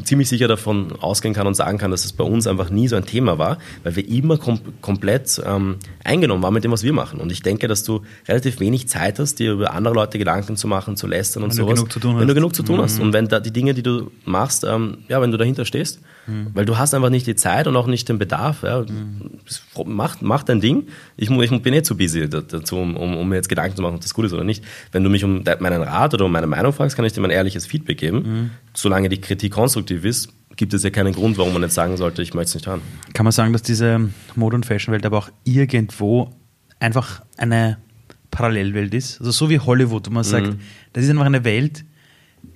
ziemlich sicher davon ausgehen kann und sagen kann, dass es bei uns einfach nie so ein Thema war, weil wir immer kom komplett ähm, eingenommen waren mit dem, was wir machen. Und ich denke, dass du relativ wenig Zeit hast, dir über andere Leute Gedanken zu machen, zu lästern und wenn sowas. Du genug zu tun wenn hast. du genug zu tun mhm. hast. Und wenn da die Dinge, die du machst, ähm, ja, wenn du dahinter stehst, mhm. weil du hast einfach nicht die Zeit und auch nicht den Bedarf. Ja. Mhm. Mach, mach dein Ding. Ich, ich bin nicht so busy dazu, um, um, mir jetzt Gedanken zu machen, ob das gut ist oder nicht. Wenn du mich um meinen Rat oder um meine Meinung fragst, kann ich dir mein ehrliches Feedback geben. Mhm. Solange die Kritik konstruktiv ist, gibt es ja keinen Grund, warum man jetzt sagen sollte, ich möchte es nicht hören. Kann man sagen, dass diese Mode- und Fashionwelt aber auch irgendwo einfach eine Parallelwelt ist? Also so wie Hollywood, wo man mhm. sagt, das ist einfach eine Welt,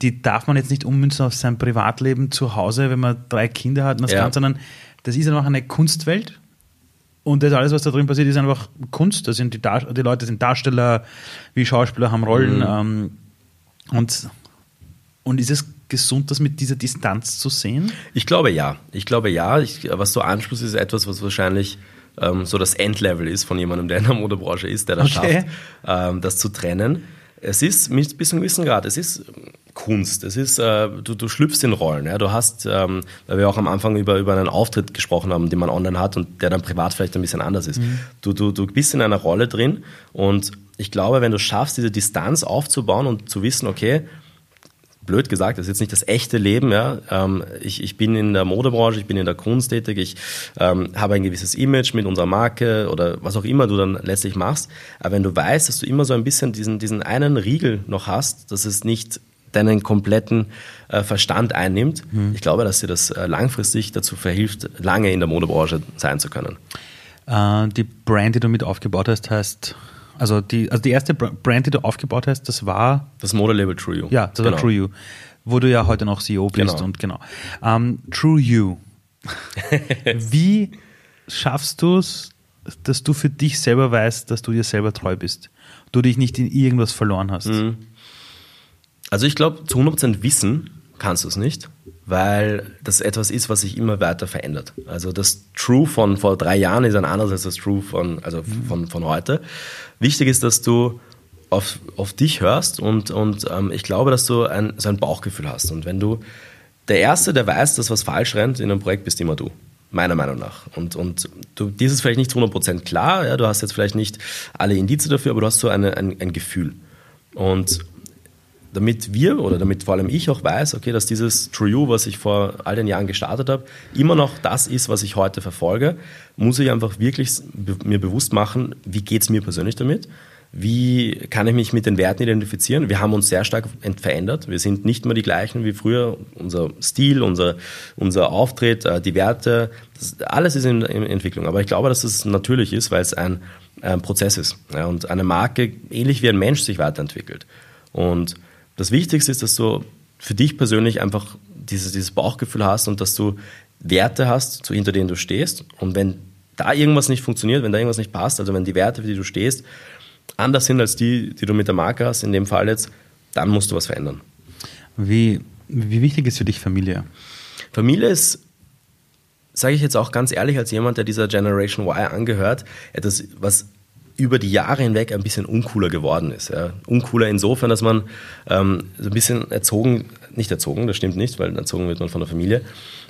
die darf man jetzt nicht ummünzen auf sein Privatleben zu Hause, wenn man drei Kinder hat und das ja. Ganze, sondern das ist einfach eine Kunstwelt. Und das alles, was da drin passiert, ist einfach Kunst. Das sind die, Dar die Leute sind Darsteller, wie Schauspieler haben Rollen. Mhm. Ähm, und, und ist es gesund, das mit dieser Distanz zu sehen? Ich glaube ja. Ich glaube ja. Ich, was du ansprichst, ist etwas, was wahrscheinlich ähm, so das Endlevel ist von jemandem, der in der Modebranche ist, der das okay. schafft, ähm, das zu trennen. Es ist mit bis zu einem gewissen Grad, es ist Kunst. Es ist, äh, du, du schlüpfst in Rollen. Ja? Du hast, ähm, weil wir auch am Anfang über, über einen Auftritt gesprochen haben, den man online hat und der dann privat vielleicht ein bisschen anders ist. Mhm. Du, du, du bist in einer Rolle drin und ich glaube, wenn du schaffst, diese Distanz aufzubauen und zu wissen, okay, blöd gesagt, das ist jetzt nicht das echte Leben. Ja. Ähm, ich, ich bin in der Modebranche, ich bin in der Kunst tätig, ich ähm, habe ein gewisses Image mit unserer Marke oder was auch immer du dann letztlich machst. Aber wenn du weißt, dass du immer so ein bisschen diesen, diesen einen Riegel noch hast, dass es nicht deinen kompletten äh, Verstand einnimmt, mhm. ich glaube, dass dir das äh, langfristig dazu verhilft, lange in der Modebranche sein zu können. Äh, die Brand, die du mit aufgebaut hast, heißt also die, also die erste Brand, die du aufgebaut hast, das war. Das Modelabel True You. Ja, das genau. war True You. Wo du ja heute noch CEO bist genau. und genau. Ähm, True You. Wie schaffst du es, dass du für dich selber weißt, dass du dir selber treu bist? Du dich nicht in irgendwas verloren hast? Mhm. Also ich glaube, zu 100% wissen kannst du es nicht, weil das etwas ist, was sich immer weiter verändert. Also das True von vor drei Jahren ist ein anderes als das True von, also mhm. von, von heute. Wichtig ist, dass du auf, auf dich hörst und, und ähm, ich glaube, dass du ein, so ein Bauchgefühl hast. Und wenn du der Erste, der weiß, dass was falsch rennt in einem Projekt, bist immer du. Meiner Meinung nach. Und, und du, dir ist es vielleicht nicht zu 100% klar, ja, du hast jetzt vielleicht nicht alle Indizien dafür, aber du hast so eine, ein, ein Gefühl. Und damit wir oder damit vor allem ich auch weiß, okay, dass dieses True You, was ich vor all den Jahren gestartet habe, immer noch das ist, was ich heute verfolge, muss ich einfach wirklich mir bewusst machen, wie geht es mir persönlich damit? Wie kann ich mich mit den Werten identifizieren? Wir haben uns sehr stark verändert. Wir sind nicht mehr die gleichen wie früher. Unser Stil, unser, unser Auftritt, äh, die Werte, das, alles ist in, in, Entwicklung. Aber ich glaube, dass es das natürlich ist, weil es ein, ein Prozess ist. Ja, und eine Marke, ähnlich wie ein Mensch, sich weiterentwickelt. Und das Wichtigste ist, dass du für dich persönlich einfach dieses, dieses Bauchgefühl hast und dass du Werte hast, zu, hinter denen du stehst. Und wenn da irgendwas nicht funktioniert, wenn da irgendwas nicht passt, also wenn die Werte, für die du stehst, anders sind als die, die du mit der Marke hast, in dem Fall jetzt, dann musst du was verändern. Wie, wie wichtig ist für dich Familie? Familie ist, sage ich jetzt auch ganz ehrlich, als jemand, der dieser Generation Y angehört, etwas, was über die Jahre hinweg ein bisschen uncooler geworden ist. Ja. Uncooler insofern, dass man ähm, so ein bisschen erzogen, nicht erzogen, das stimmt nicht, weil erzogen wird man von der Familie,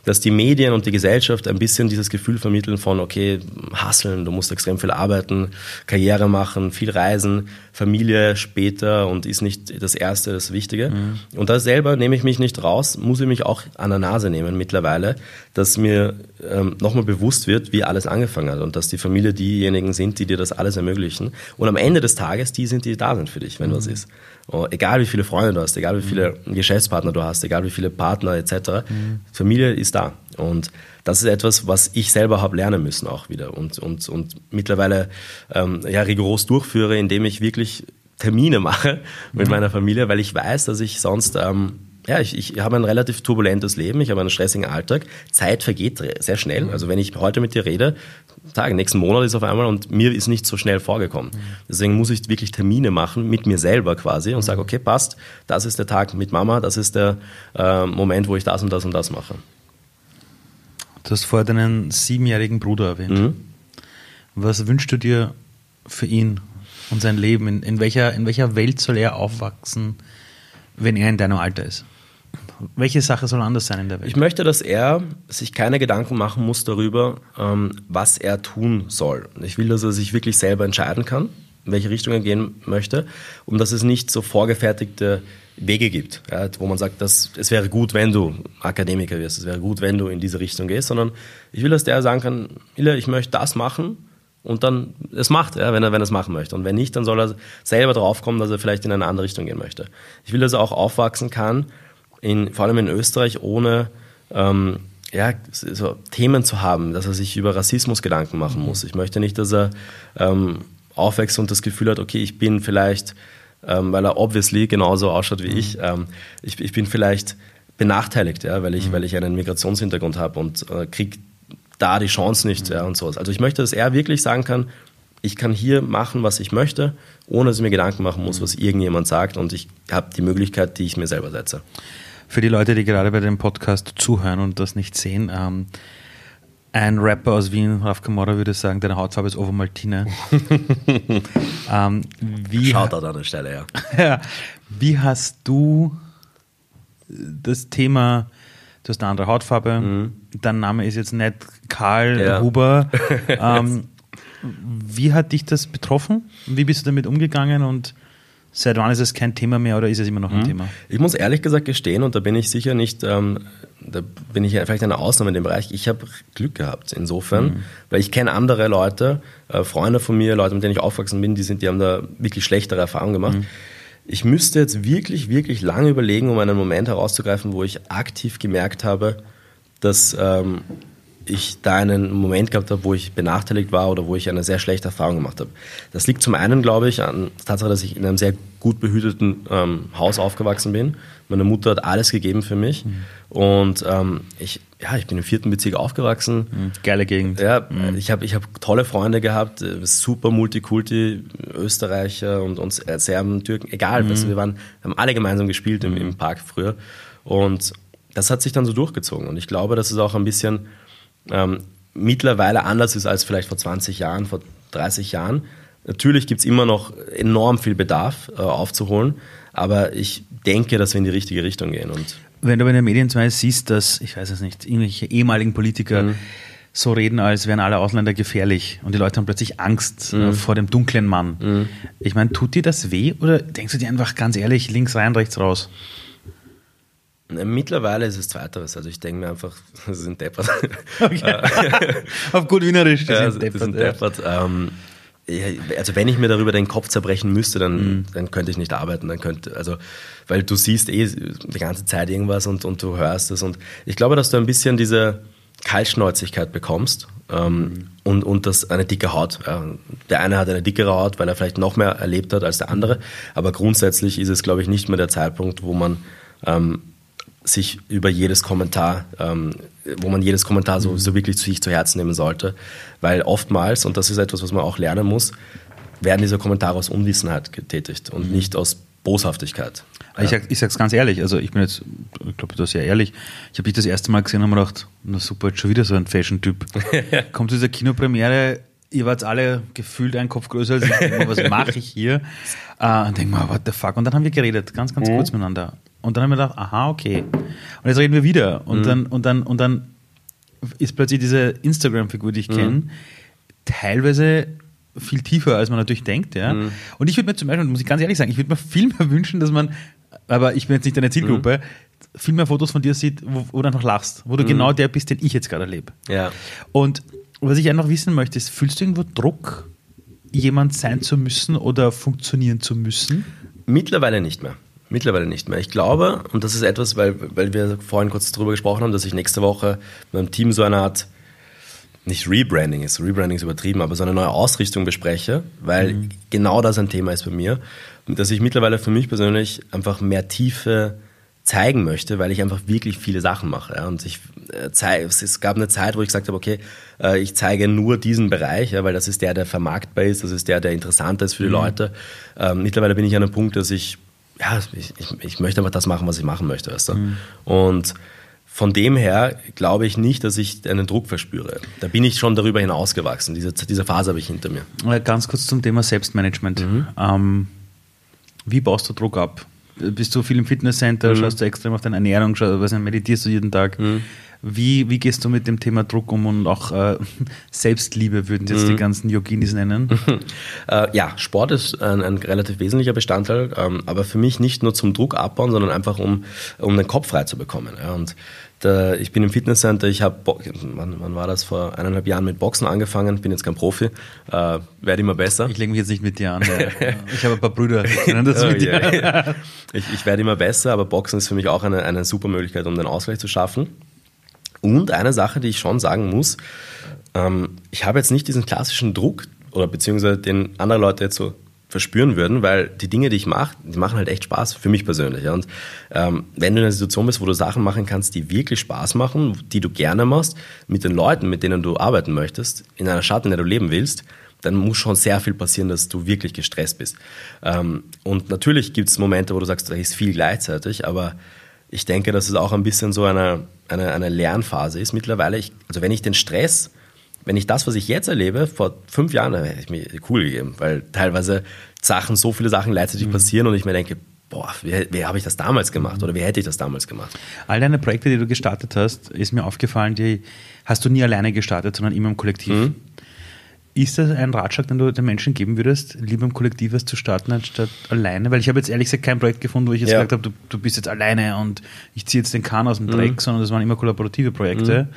dass die Medien und die Gesellschaft ein bisschen dieses Gefühl vermitteln von, okay, hasseln, du musst extrem viel arbeiten, Karriere machen, viel reisen, Familie später und ist nicht das Erste, das Wichtige. Mhm. Und da selber nehme ich mich nicht raus, muss ich mich auch an der Nase nehmen mittlerweile, dass mir ähm, nochmal bewusst wird, wie alles angefangen hat und dass die Familie diejenigen sind, die dir das alles ermöglichen. Und am Ende des Tages, die sind, die da sind für dich, wenn mhm. was ist. Oh, egal wie viele Freunde du hast, egal wie viele mhm. Geschäftspartner du hast, egal wie viele Partner etc. Mhm. Familie ist da. Und das ist etwas, was ich selber habe lernen müssen auch wieder und, und, und mittlerweile ähm, ja, rigoros durchführe, indem ich wirklich Termine mache mit mhm. meiner Familie, weil ich weiß, dass ich sonst ähm, ja, ich, ich habe ein relativ turbulentes Leben, ich habe einen stressigen Alltag. Zeit vergeht sehr schnell. Mhm. Also wenn ich heute mit dir rede, Tag, nächsten Monat ist auf einmal und mir ist nicht so schnell vorgekommen. Deswegen muss ich wirklich Termine machen mit mir selber quasi und sage, okay, passt, das ist der Tag mit Mama, das ist der äh, Moment, wo ich das und das und das mache. Du hast vorher deinen siebenjährigen Bruder erwähnt. Mhm. Was wünschst du dir für ihn und sein Leben? In, in, welcher, in welcher Welt soll er aufwachsen? wenn er in deinem Alter ist? Welche Sache soll anders sein in der Welt? Ich möchte, dass er sich keine Gedanken machen muss darüber, ähm, was er tun soll. Ich will, dass er sich wirklich selber entscheiden kann, in welche Richtung er gehen möchte und dass es nicht so vorgefertigte Wege gibt, wo man sagt, dass, es wäre gut, wenn du Akademiker wirst, es wäre gut, wenn du in diese Richtung gehst, sondern ich will, dass der sagen kann, ich möchte das machen und dann es macht, ja, wenn er wenn er es machen möchte. Und wenn nicht, dann soll er selber drauf kommen, dass er vielleicht in eine andere Richtung gehen möchte. Ich will, dass er auch aufwachsen kann, in, vor allem in Österreich, ohne ähm, ja, so Themen zu haben, dass er sich über Rassismus Gedanken machen muss. Ich möchte nicht, dass er ähm, aufwächst und das Gefühl hat, okay, ich bin vielleicht, ähm, weil er obviously genauso ausschaut wie mhm. ich, ähm, ich, ich bin vielleicht benachteiligt, ja, weil, ich, mhm. weil ich einen Migrationshintergrund habe und äh, kriege da die Chance nicht mhm. ja, und sowas. Also ich möchte, dass er wirklich sagen kann, ich kann hier machen, was ich möchte, ohne dass ich mir Gedanken machen muss, was irgendjemand sagt und ich habe die Möglichkeit, die ich mir selber setze. Für die Leute, die gerade bei dem Podcast zuhören und das nicht sehen, ähm, ein Rapper aus Wien, Raf Kamora, würde sagen, deine Hautfarbe ist Ovomaltine. ähm, wie Schaut an der Stelle, ja. ja. Wie hast du das Thema, du hast eine andere Hautfarbe, mhm. dein Name ist jetzt nicht Karl ja. Huber. Ähm, wie hat dich das betroffen? Wie bist du damit umgegangen und Seit wann ist es kein Thema mehr oder ist es immer noch ein mhm. Thema? Ich muss ehrlich gesagt gestehen, und da bin ich sicher nicht, ähm, da bin ich vielleicht eine Ausnahme in dem Bereich, ich habe Glück gehabt insofern, mhm. weil ich kenne andere Leute, äh, Freunde von mir, Leute, mit denen ich aufgewachsen bin, die, sind, die haben da wirklich schlechtere Erfahrungen gemacht. Mhm. Ich müsste jetzt wirklich, wirklich lange überlegen, um einen Moment herauszugreifen, wo ich aktiv gemerkt habe, dass ähm, ich da einen Moment gehabt habe, wo ich benachteiligt war oder wo ich eine sehr schlechte Erfahrung gemacht habe. Das liegt zum einen, glaube ich, an der Tatsache, dass ich in einem sehr gut behüteten ähm, Haus aufgewachsen bin. Meine Mutter hat alles gegeben für mich. Mhm. Und ähm, ich, ja, ich bin im vierten Bezirk aufgewachsen. Mhm. Geile Gegend. Ja, mhm. ich habe ich hab tolle Freunde gehabt, äh, super Multikulti, Österreicher und, und Serben, Türken, egal. Mhm. Wir waren, haben alle gemeinsam gespielt im, im Park früher. Und das hat sich dann so durchgezogen. Und ich glaube, dass es auch ein bisschen ähm, mittlerweile anders ist als vielleicht vor 20 Jahren, vor 30 Jahren. Natürlich gibt es immer noch enorm viel Bedarf äh, aufzuholen, aber ich denke, dass wir in die richtige Richtung gehen. Und Wenn du in den Medien zum Beispiel siehst, dass, ich weiß es nicht, irgendwelche ehemaligen Politiker mhm. so reden, als wären alle Ausländer gefährlich und die Leute haben plötzlich Angst äh, mhm. vor dem dunklen Mann. Mhm. Ich meine, tut dir das weh oder denkst du dir einfach ganz ehrlich, links rein, rechts raus? Mittlerweile ist es zweiteres. Also ich denke mir einfach, sie sind deppert. Okay. Auf gut Wienerisch, die ja, sind deppert. Sind deppert. Ja. Ähm, also wenn ich mir darüber den Kopf zerbrechen müsste, dann, mhm. dann könnte ich nicht arbeiten. Dann könnte, also, weil du siehst eh die ganze Zeit irgendwas und, und du hörst es. Und ich glaube, dass du ein bisschen diese Kaltschnäuzigkeit bekommst ähm, mhm. und, und das eine dicke Haut. Ja. Der eine hat eine dickere Haut, weil er vielleicht noch mehr erlebt hat als der andere. Aber grundsätzlich ist es, glaube ich, nicht mehr der Zeitpunkt, wo man ähm, sich über jedes Kommentar, ähm, wo man jedes Kommentar so, so wirklich zu sich zu Herzen nehmen sollte. Weil oftmals, und das ist etwas, was man auch lernen muss, werden diese Kommentare aus Unwissenheit getätigt und mhm. nicht aus Boshaftigkeit. Ja. Ich, sag, ich sag's ganz ehrlich, also ich bin jetzt, ich glaube, das ist ja ehrlich, ich habe dich das erste Mal gesehen und habe mir gedacht, na super, jetzt schon wieder so ein Fashion-Typ. Kommt zu dieser Kinopremiere, ihr wart alle gefühlt einen Kopf größer als ich, was mache ich hier? Uh, und denke mal, what the fuck? Und dann haben wir geredet, ganz, ganz mhm. kurz miteinander. Und dann haben wir gedacht, aha, okay. Und jetzt reden wir wieder. Und, mhm. dann, und, dann, und dann ist plötzlich diese Instagram-Figur, die ich kenne, mhm. teilweise viel tiefer, als man natürlich denkt. Ja? Mhm. Und ich würde mir zum Beispiel, muss ich ganz ehrlich sagen, ich würde mir viel mehr wünschen, dass man, aber ich bin jetzt nicht deine Zielgruppe, mhm. viel mehr Fotos von dir sieht, wo, wo du einfach lachst, wo du mhm. genau der bist, den ich jetzt gerade erlebe. Ja. Und was ich einfach wissen möchte, ist, fühlst du irgendwo Druck, jemand sein zu müssen oder funktionieren zu müssen? Mittlerweile nicht mehr. Mittlerweile nicht mehr. Ich glaube, und das ist etwas, weil, weil wir vorhin kurz darüber gesprochen haben, dass ich nächste Woche mit meinem Team so eine Art, nicht Rebranding ist, Rebranding ist übertrieben, aber so eine neue Ausrichtung bespreche, weil mhm. genau das ein Thema ist bei mir. Dass ich mittlerweile für mich persönlich einfach mehr Tiefe zeigen möchte, weil ich einfach wirklich viele Sachen mache. Ja. Und ich äh, zeige, es gab eine Zeit, wo ich gesagt habe, okay, äh, ich zeige nur diesen Bereich, ja, weil das ist der, der vermarktbar ist, das ist der, der interessanter ist für die mhm. Leute. Ähm, mittlerweile bin ich an einem Punkt, dass ich ja, ich, ich, ich, möchte einfach das machen, was ich machen möchte. Weißt du? Mhm. Und von dem her glaube ich nicht, dass ich einen Druck verspüre. Da bin ich schon darüber hinausgewachsen. Diese, diese Phase habe ich hinter mir. Ganz kurz zum Thema Selbstmanagement. Mhm. Ähm, wie baust du Druck ab? Bist du viel im Fitnesscenter, mhm. schaust du extrem auf deine Ernährung, schaust, was, meditierst du jeden Tag. Mhm. Wie, wie gehst du mit dem Thema Druck um und auch äh, Selbstliebe, würden jetzt mhm. die ganzen Yoginis nennen? äh, ja, Sport ist ein, ein relativ wesentlicher Bestandteil, ähm, aber für mich nicht nur zum Druck abbauen, sondern einfach um, um den Kopf frei zu bekommen. Ja. Und da, ich bin im Fitnesscenter, ich habe, wann, wann, war das, vor eineinhalb Jahren mit Boxen angefangen, bin jetzt kein Profi, äh, werde immer besser. Ich lege mich jetzt nicht mit dir an, ich habe ein paar Brüder, oh, mit dir. ich, ich werde immer besser, aber Boxen ist für mich auch eine, eine super Möglichkeit, um den Ausgleich zu schaffen. Und eine Sache, die ich schon sagen muss, ähm, ich habe jetzt nicht diesen klassischen Druck oder beziehungsweise den andere Leute jetzt so verspüren würden, weil die Dinge, die ich mache, die machen halt echt Spaß für mich persönlich. Und ähm, wenn du in einer Situation bist, wo du Sachen machen kannst, die wirklich Spaß machen, die du gerne machst, mit den Leuten, mit denen du arbeiten möchtest, in einer Stadt, in der du leben willst, dann muss schon sehr viel passieren, dass du wirklich gestresst bist. Ähm, und natürlich gibt es Momente, wo du sagst, da ist viel gleichzeitig, aber ich denke, dass es auch ein bisschen so eine, eine, eine Lernphase ist mittlerweile. Ich, also wenn ich den Stress, wenn ich das, was ich jetzt erlebe, vor fünf Jahren hätte ich mir cool gegeben, weil teilweise Sachen, so viele Sachen gleichzeitig mhm. passieren und ich mir denke, boah, wie, wie habe ich das damals gemacht oder wie hätte ich das damals gemacht? All deine Projekte, die du gestartet hast, ist mir aufgefallen, die hast du nie alleine gestartet, sondern immer im Kollektiv. Mhm. Ist das ein Ratschlag, den du den Menschen geben würdest, lieber im Kollektiv was zu starten, anstatt alleine? Weil ich habe jetzt ehrlich gesagt kein Projekt gefunden, wo ich jetzt ja. gesagt habe, du, du, bist jetzt alleine und ich ziehe jetzt den Kahn aus dem mhm. Dreck, sondern das waren immer kollaborative Projekte. Mhm.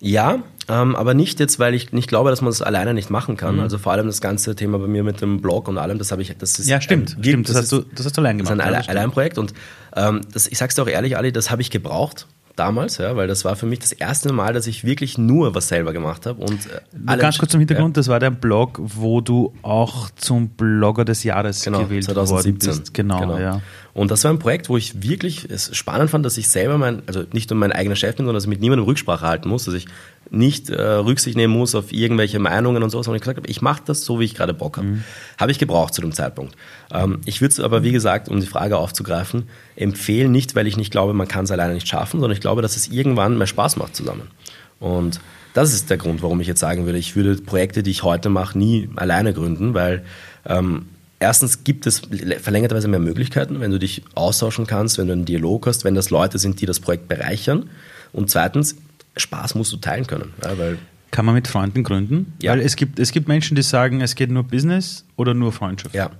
Ja, ähm, aber nicht jetzt, weil ich nicht glaube, dass man das alleine nicht machen kann. Mhm. Also vor allem das ganze Thema bei mir mit dem Blog und allem, das habe ich, das ist ja stimmt, ein, stimmt, das, das, hast du, das hast du allein gemacht. Das ist ein ja, Alleinprojekt und ähm, das, ich sag's dir auch ehrlich, Ali, das habe ich gebraucht damals, ja, weil das war für mich das erste Mal, dass ich wirklich nur was selber gemacht habe. Und äh, ganz kurz zum Hintergrund, ja. das war der Blog, wo du auch zum Blogger des Jahres genau, gewählt 2017. worden bist. Genau, genau. Ja. Und das war ein Projekt, wo ich wirklich es spannend fand, dass ich selber mein, also nicht nur mein eigener Chef bin, sondern dass ich mit niemandem Rücksprache halten muss, dass ich nicht äh, Rücksicht nehmen muss auf irgendwelche Meinungen und so, sondern ich gesagt habe, ich mache das so, wie ich gerade Bock habe. Mhm. Habe ich gebraucht zu dem Zeitpunkt. Ähm, ich würde es aber, wie gesagt, um die Frage aufzugreifen, empfehlen, nicht, weil ich nicht glaube, man kann es alleine nicht schaffen, sondern ich glaube, dass es irgendwann mehr Spaß macht zusammen. Und das ist der Grund, warum ich jetzt sagen würde, ich würde Projekte, die ich heute mache, nie alleine gründen, weil ähm, erstens gibt es verlängerterweise mehr Möglichkeiten, wenn du dich austauschen kannst, wenn du einen Dialog hast, wenn das Leute sind, die das Projekt bereichern. Und zweitens, Spaß musst du teilen können. Ja, weil Kann man mit Freunden gründen? Ja. Weil es gibt, es gibt Menschen, die sagen, es geht nur Business oder nur Freundschaft. Ja.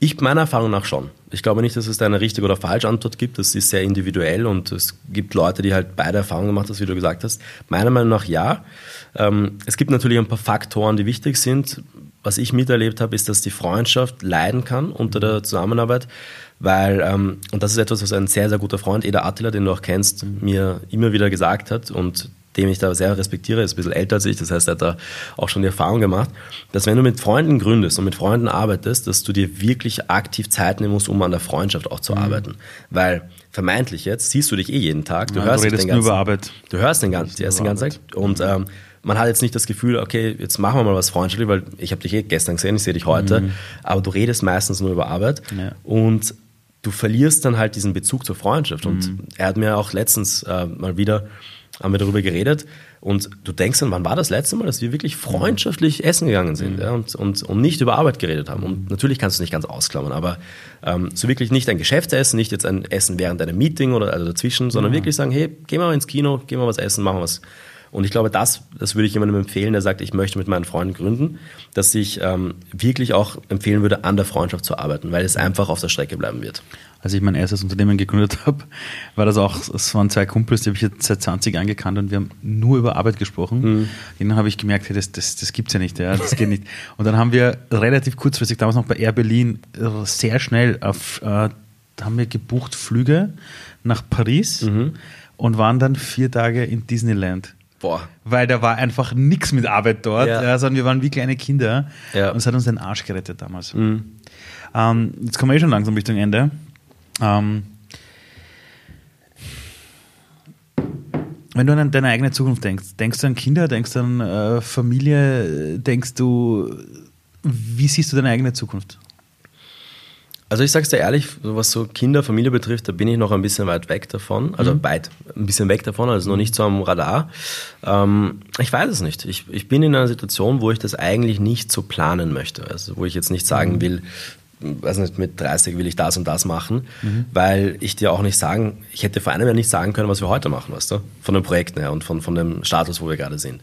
Ich meiner Erfahrung nach schon. Ich glaube nicht, dass es da eine richtige oder falsche Antwort gibt. Das ist sehr individuell und es gibt Leute, die halt beide Erfahrungen gemacht haben, wie du gesagt hast. Meiner Meinung nach ja. Ähm, es gibt natürlich ein paar Faktoren, die wichtig sind. Was ich miterlebt habe, ist, dass die Freundschaft leiden kann unter der Zusammenarbeit. Weil, ähm, und das ist etwas, was ein sehr, sehr guter Freund, Eda Attila, den du auch kennst, mir immer wieder gesagt hat und dem ich da sehr respektiere, ist ein bisschen älter als ich, das heißt, er hat da auch schon die Erfahrung gemacht, dass wenn du mit Freunden gründest und mit Freunden arbeitest, dass du dir wirklich aktiv Zeit nehmen musst, um an der Freundschaft auch zu mhm. arbeiten. Weil vermeintlich jetzt siehst du dich eh jeden Tag, du ja, hörst du den ganzen, über Arbeit. Du hörst den ganzen, den ganzen Tag und ähm, man hat jetzt nicht das Gefühl, okay, jetzt machen wir mal was freundschaftlich, weil ich habe dich eh gestern gesehen, ich sehe dich heute, mhm. aber du redest meistens nur über Arbeit ja. und du verlierst dann halt diesen Bezug zur Freundschaft. Mhm. Und er hat mir auch letztens äh, mal wieder, haben wir darüber geredet, und du denkst dann, wann war das letzte Mal, dass wir wirklich freundschaftlich essen gegangen sind mhm. ja, und, und, und nicht über Arbeit geredet haben. Und natürlich kannst du es nicht ganz ausklammern, aber ähm, so wirklich nicht ein Geschäftsessen, nicht jetzt ein Essen während einem Meeting oder also dazwischen, sondern ja. wirklich sagen, hey, geh mal ins Kino, geh mal was essen, machen wir was und ich glaube, das, das würde ich jemandem empfehlen, der sagt, ich möchte mit meinen Freunden gründen, dass ich ähm, wirklich auch empfehlen würde, an der Freundschaft zu arbeiten, weil es einfach auf der Strecke bleiben wird. Als ich mein erstes Unternehmen gegründet habe, war das auch, es waren zwei Kumpels, die habe ich jetzt seit 20 Jahren gekannt und wir haben nur über Arbeit gesprochen. Mhm. Dann habe ich gemerkt, hey, das, das, das gibt es ja nicht, ja, das geht nicht. Und dann haben wir relativ kurzfristig, damals noch bei Air Berlin, sehr schnell auf, äh, haben wir gebucht Flüge nach Paris mhm. und waren dann vier Tage in Disneyland. Boah. Weil da war einfach nichts mit Arbeit dort, ja. Ja, sondern wir waren wie kleine Kinder ja. und es hat uns den Arsch gerettet damals. Mhm. Ähm, jetzt kommen wir eh schon langsam Richtung Ende. Ähm, wenn du an deine eigene Zukunft denkst, denkst du an Kinder, denkst du an äh, Familie, denkst du, wie siehst du deine eigene Zukunft? Also ich sag's dir ehrlich, was so Kinder, Familie betrifft, da bin ich noch ein bisschen weit weg davon. Also mhm. weit, ein bisschen weg davon, also noch nicht so am Radar. Ähm, ich weiß es nicht. Ich, ich bin in einer Situation, wo ich das eigentlich nicht so planen möchte. Also wo ich jetzt nicht sagen mhm. will, weiß nicht, mit 30 will ich das und das machen, mhm. weil ich dir auch nicht sagen, ich hätte vor einem Jahr nicht sagen können, was wir heute machen, weißt du, von den Projekten her und von, von dem Status, wo wir gerade sind.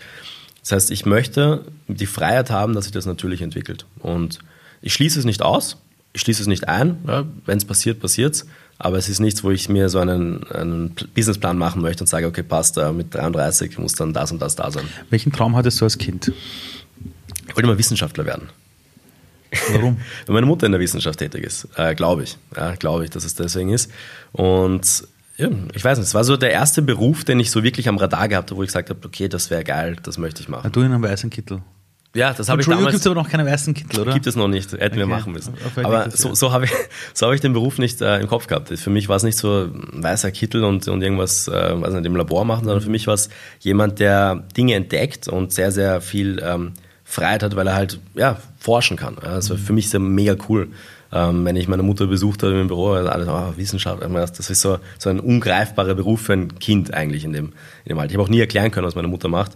Das heißt, ich möchte die Freiheit haben, dass sich das natürlich entwickelt. Und ich schließe es nicht aus, ich schließe es nicht ein. Ja, Wenn es passiert, passiert es. Aber es ist nichts, wo ich mir so einen, einen Businessplan machen möchte und sage, okay, passt, mit 33 muss dann das und das da sein. Welchen Traum hattest du als Kind? Ich wollte mal Wissenschaftler werden. Warum? Weil meine Mutter in der Wissenschaft tätig ist, äh, glaube ich. Ja, glaube ich, dass es deswegen ist. Und ja, ich weiß nicht, es war so der erste Beruf, den ich so wirklich am Radar gehabt habe, wo ich gesagt habe, okay, das wäre geil, das möchte ich machen. Ja, du in einem weißen Kittel. Ja, das habe ich damals. gibt es aber noch keine weißen Kittel, oder? Gibt es noch nicht, hätten okay. wir machen müssen. Aber so, so habe ich, so hab ich den Beruf nicht äh, im Kopf gehabt. Für mich war es nicht so ein weißer Kittel und, und irgendwas, äh, weiß nicht, im Labor machen, sondern für mich war es jemand, der Dinge entdeckt und sehr, sehr viel ähm, Freiheit hat, weil er halt ja, forschen kann. War für mich sehr mega cool. Ähm, wenn ich meine Mutter besucht habe im Büro, also alles, oh, Wissenschaft, das ist so, so ein ungreifbarer Beruf für ein Kind eigentlich in dem, in dem Alter. Ich habe auch nie erklären können, was meine Mutter macht.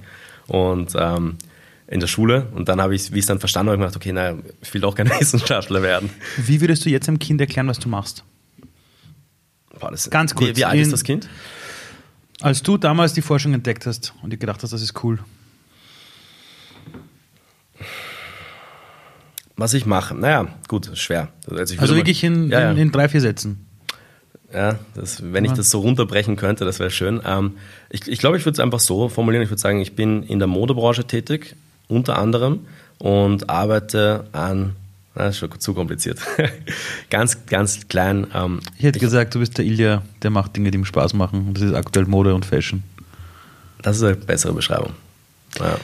Und ähm, in der Schule. Und dann habe ich, wie ich es dann verstanden habe, gedacht, okay, naja, ich will doch kein Wissenschaftler werden. Wie würdest du jetzt einem Kind erklären, was du machst? Boah, Ganz kurz. Wie, wie alt ist das Kind? Als du damals die Forschung entdeckt hast und dir gedacht hast, das ist cool. Was ich mache? Naja, gut, schwer. Also, also wirklich in, ja, ja. in, drei, vier Sätzen. Ja, das, wenn ich das so runterbrechen könnte, das wäre schön. Ähm, ich ich glaube, ich würde es einfach so formulieren. Ich würde sagen, ich bin in der Modebranche tätig, unter anderem, und arbeite an, das ist schon zu kompliziert, ganz, ganz klein. Ähm, ich hätte ich, gesagt, du bist der Ilja, der macht Dinge, die ihm Spaß machen. Und das ist aktuell Mode und Fashion. Das ist eine bessere Beschreibung. Ja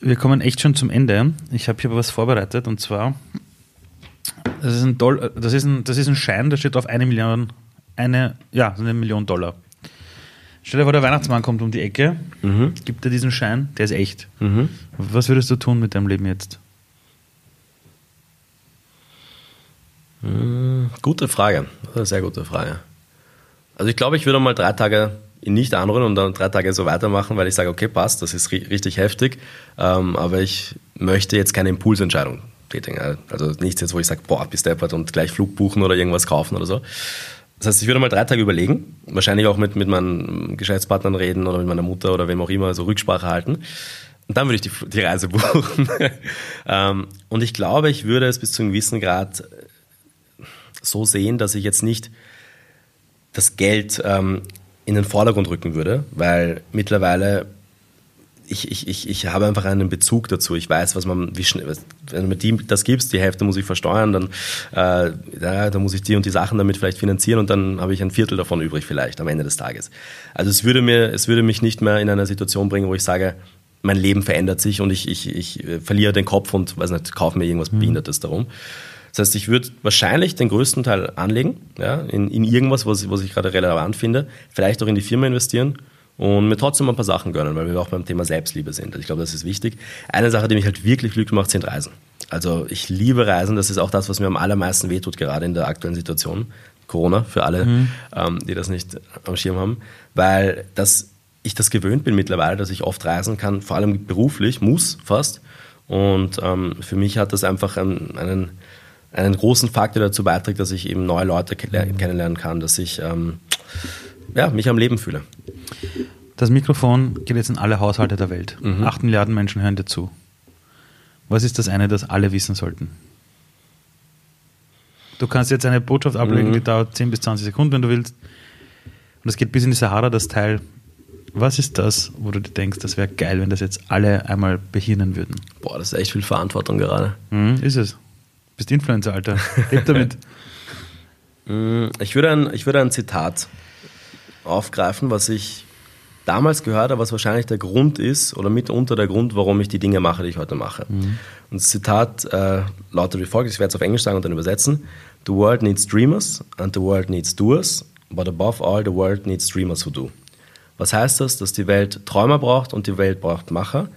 wir kommen echt schon zum Ende. Ich habe hier was vorbereitet und zwar, das ist ein, Doll das ist ein, das ist ein Schein, da steht auf eine Million, eine, ja, eine Million Dollar. Stell dir vor, der Weihnachtsmann kommt um die Ecke, mhm. gibt dir diesen Schein, der ist echt. Mhm. Was würdest du tun mit deinem Leben jetzt? Hm, gute Frage. sehr gute Frage. Also ich glaube, ich würde mal drei Tage ihn nicht anrühren und dann drei Tage so weitermachen, weil ich sage, okay, passt, das ist richtig heftig, ähm, aber ich möchte jetzt keine Impulsentscheidung tätigen. Also nichts jetzt, wo ich sage, boah, bis deppert und gleich Flug buchen oder irgendwas kaufen oder so. Das heißt, ich würde mal drei Tage überlegen, wahrscheinlich auch mit, mit meinen Geschäftspartnern reden oder mit meiner Mutter oder wem auch immer, so Rücksprache halten. Und dann würde ich die, die Reise buchen. ähm, und ich glaube, ich würde es bis zu einem gewissen Grad so sehen, dass ich jetzt nicht das Geld ähm, in den Vordergrund rücken würde, weil mittlerweile ich, ich, ich, ich habe einfach einen Bezug dazu. Ich weiß, was man, wie schnell, wenn du mir die, das gibst, die Hälfte muss ich versteuern, dann, äh, ja, dann muss ich die und die Sachen damit vielleicht finanzieren und dann habe ich ein Viertel davon übrig vielleicht am Ende des Tages. Also es würde mir, es würde mich nicht mehr in eine Situation bringen, wo ich sage, mein Leben verändert sich und ich, ich, ich verliere den Kopf und weiß nicht, kaufe mir irgendwas mhm. Behindertes darum. Das heißt, ich würde wahrscheinlich den größten Teil anlegen, ja, in, in irgendwas, was, was ich gerade relevant finde, vielleicht auch in die Firma investieren und mir trotzdem ein paar Sachen gönnen, weil wir auch beim Thema Selbstliebe sind. Also ich glaube, das ist wichtig. Eine Sache, die mich halt wirklich glücklich macht, sind Reisen. Also ich liebe Reisen, das ist auch das, was mir am allermeisten wehtut, gerade in der aktuellen Situation. Corona, für alle, mhm. ähm, die das nicht am Schirm haben, weil das, ich das gewöhnt bin mittlerweile, dass ich oft reisen kann, vor allem beruflich, muss fast. Und ähm, für mich hat das einfach einen, einen einen großen Faktor dazu beiträgt, dass ich eben neue Leute kennenlernen kann, dass ich ähm, ja, mich am Leben fühle. Das Mikrofon geht jetzt in alle Haushalte der Welt. Mhm. Acht Milliarden Menschen hören dir zu. Was ist das eine, das alle wissen sollten? Du kannst jetzt eine Botschaft ablegen, mhm. die dauert 10 bis 20 Sekunden, wenn du willst. Und es geht bis in die Sahara, das Teil. Was ist das, wo du dir denkst, das wäre geil, wenn das jetzt alle einmal behirnen würden? Boah, das ist echt viel Verantwortung gerade. Mhm, ist es. Bist Influencer, Alter. Leb damit. Mm, ich würde, ein, ich würde ein Zitat aufgreifen, was ich damals gehört habe, was wahrscheinlich der Grund ist oder mitunter der Grund, warum ich die Dinge mache, die ich heute mache. Mhm. Und das Zitat äh, lautet wie folgt, ich werde es auf Englisch sagen und dann übersetzen. The world needs dreamers and the world needs doers, but above all the world needs dreamers who do. Was heißt das? Dass die Welt Träumer braucht und die Welt braucht Macher.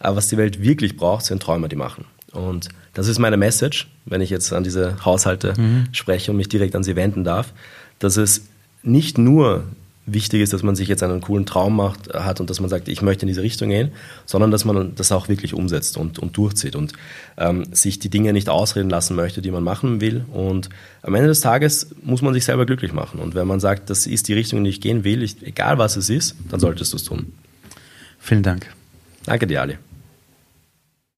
Aber was die Welt wirklich braucht, sind Träumer, die machen. Und das ist meine Message, wenn ich jetzt an diese Haushalte mhm. spreche und mich direkt an sie wenden darf, dass es nicht nur wichtig ist, dass man sich jetzt einen coolen Traum macht, hat und dass man sagt, ich möchte in diese Richtung gehen, sondern dass man das auch wirklich umsetzt und, und durchzieht und ähm, sich die Dinge nicht ausreden lassen möchte, die man machen will. Und am Ende des Tages muss man sich selber glücklich machen. Und wenn man sagt, das ist die Richtung, in die ich gehen will, ich, egal was es ist, dann solltest du es tun. Vielen Dank. Danke dir, Ali.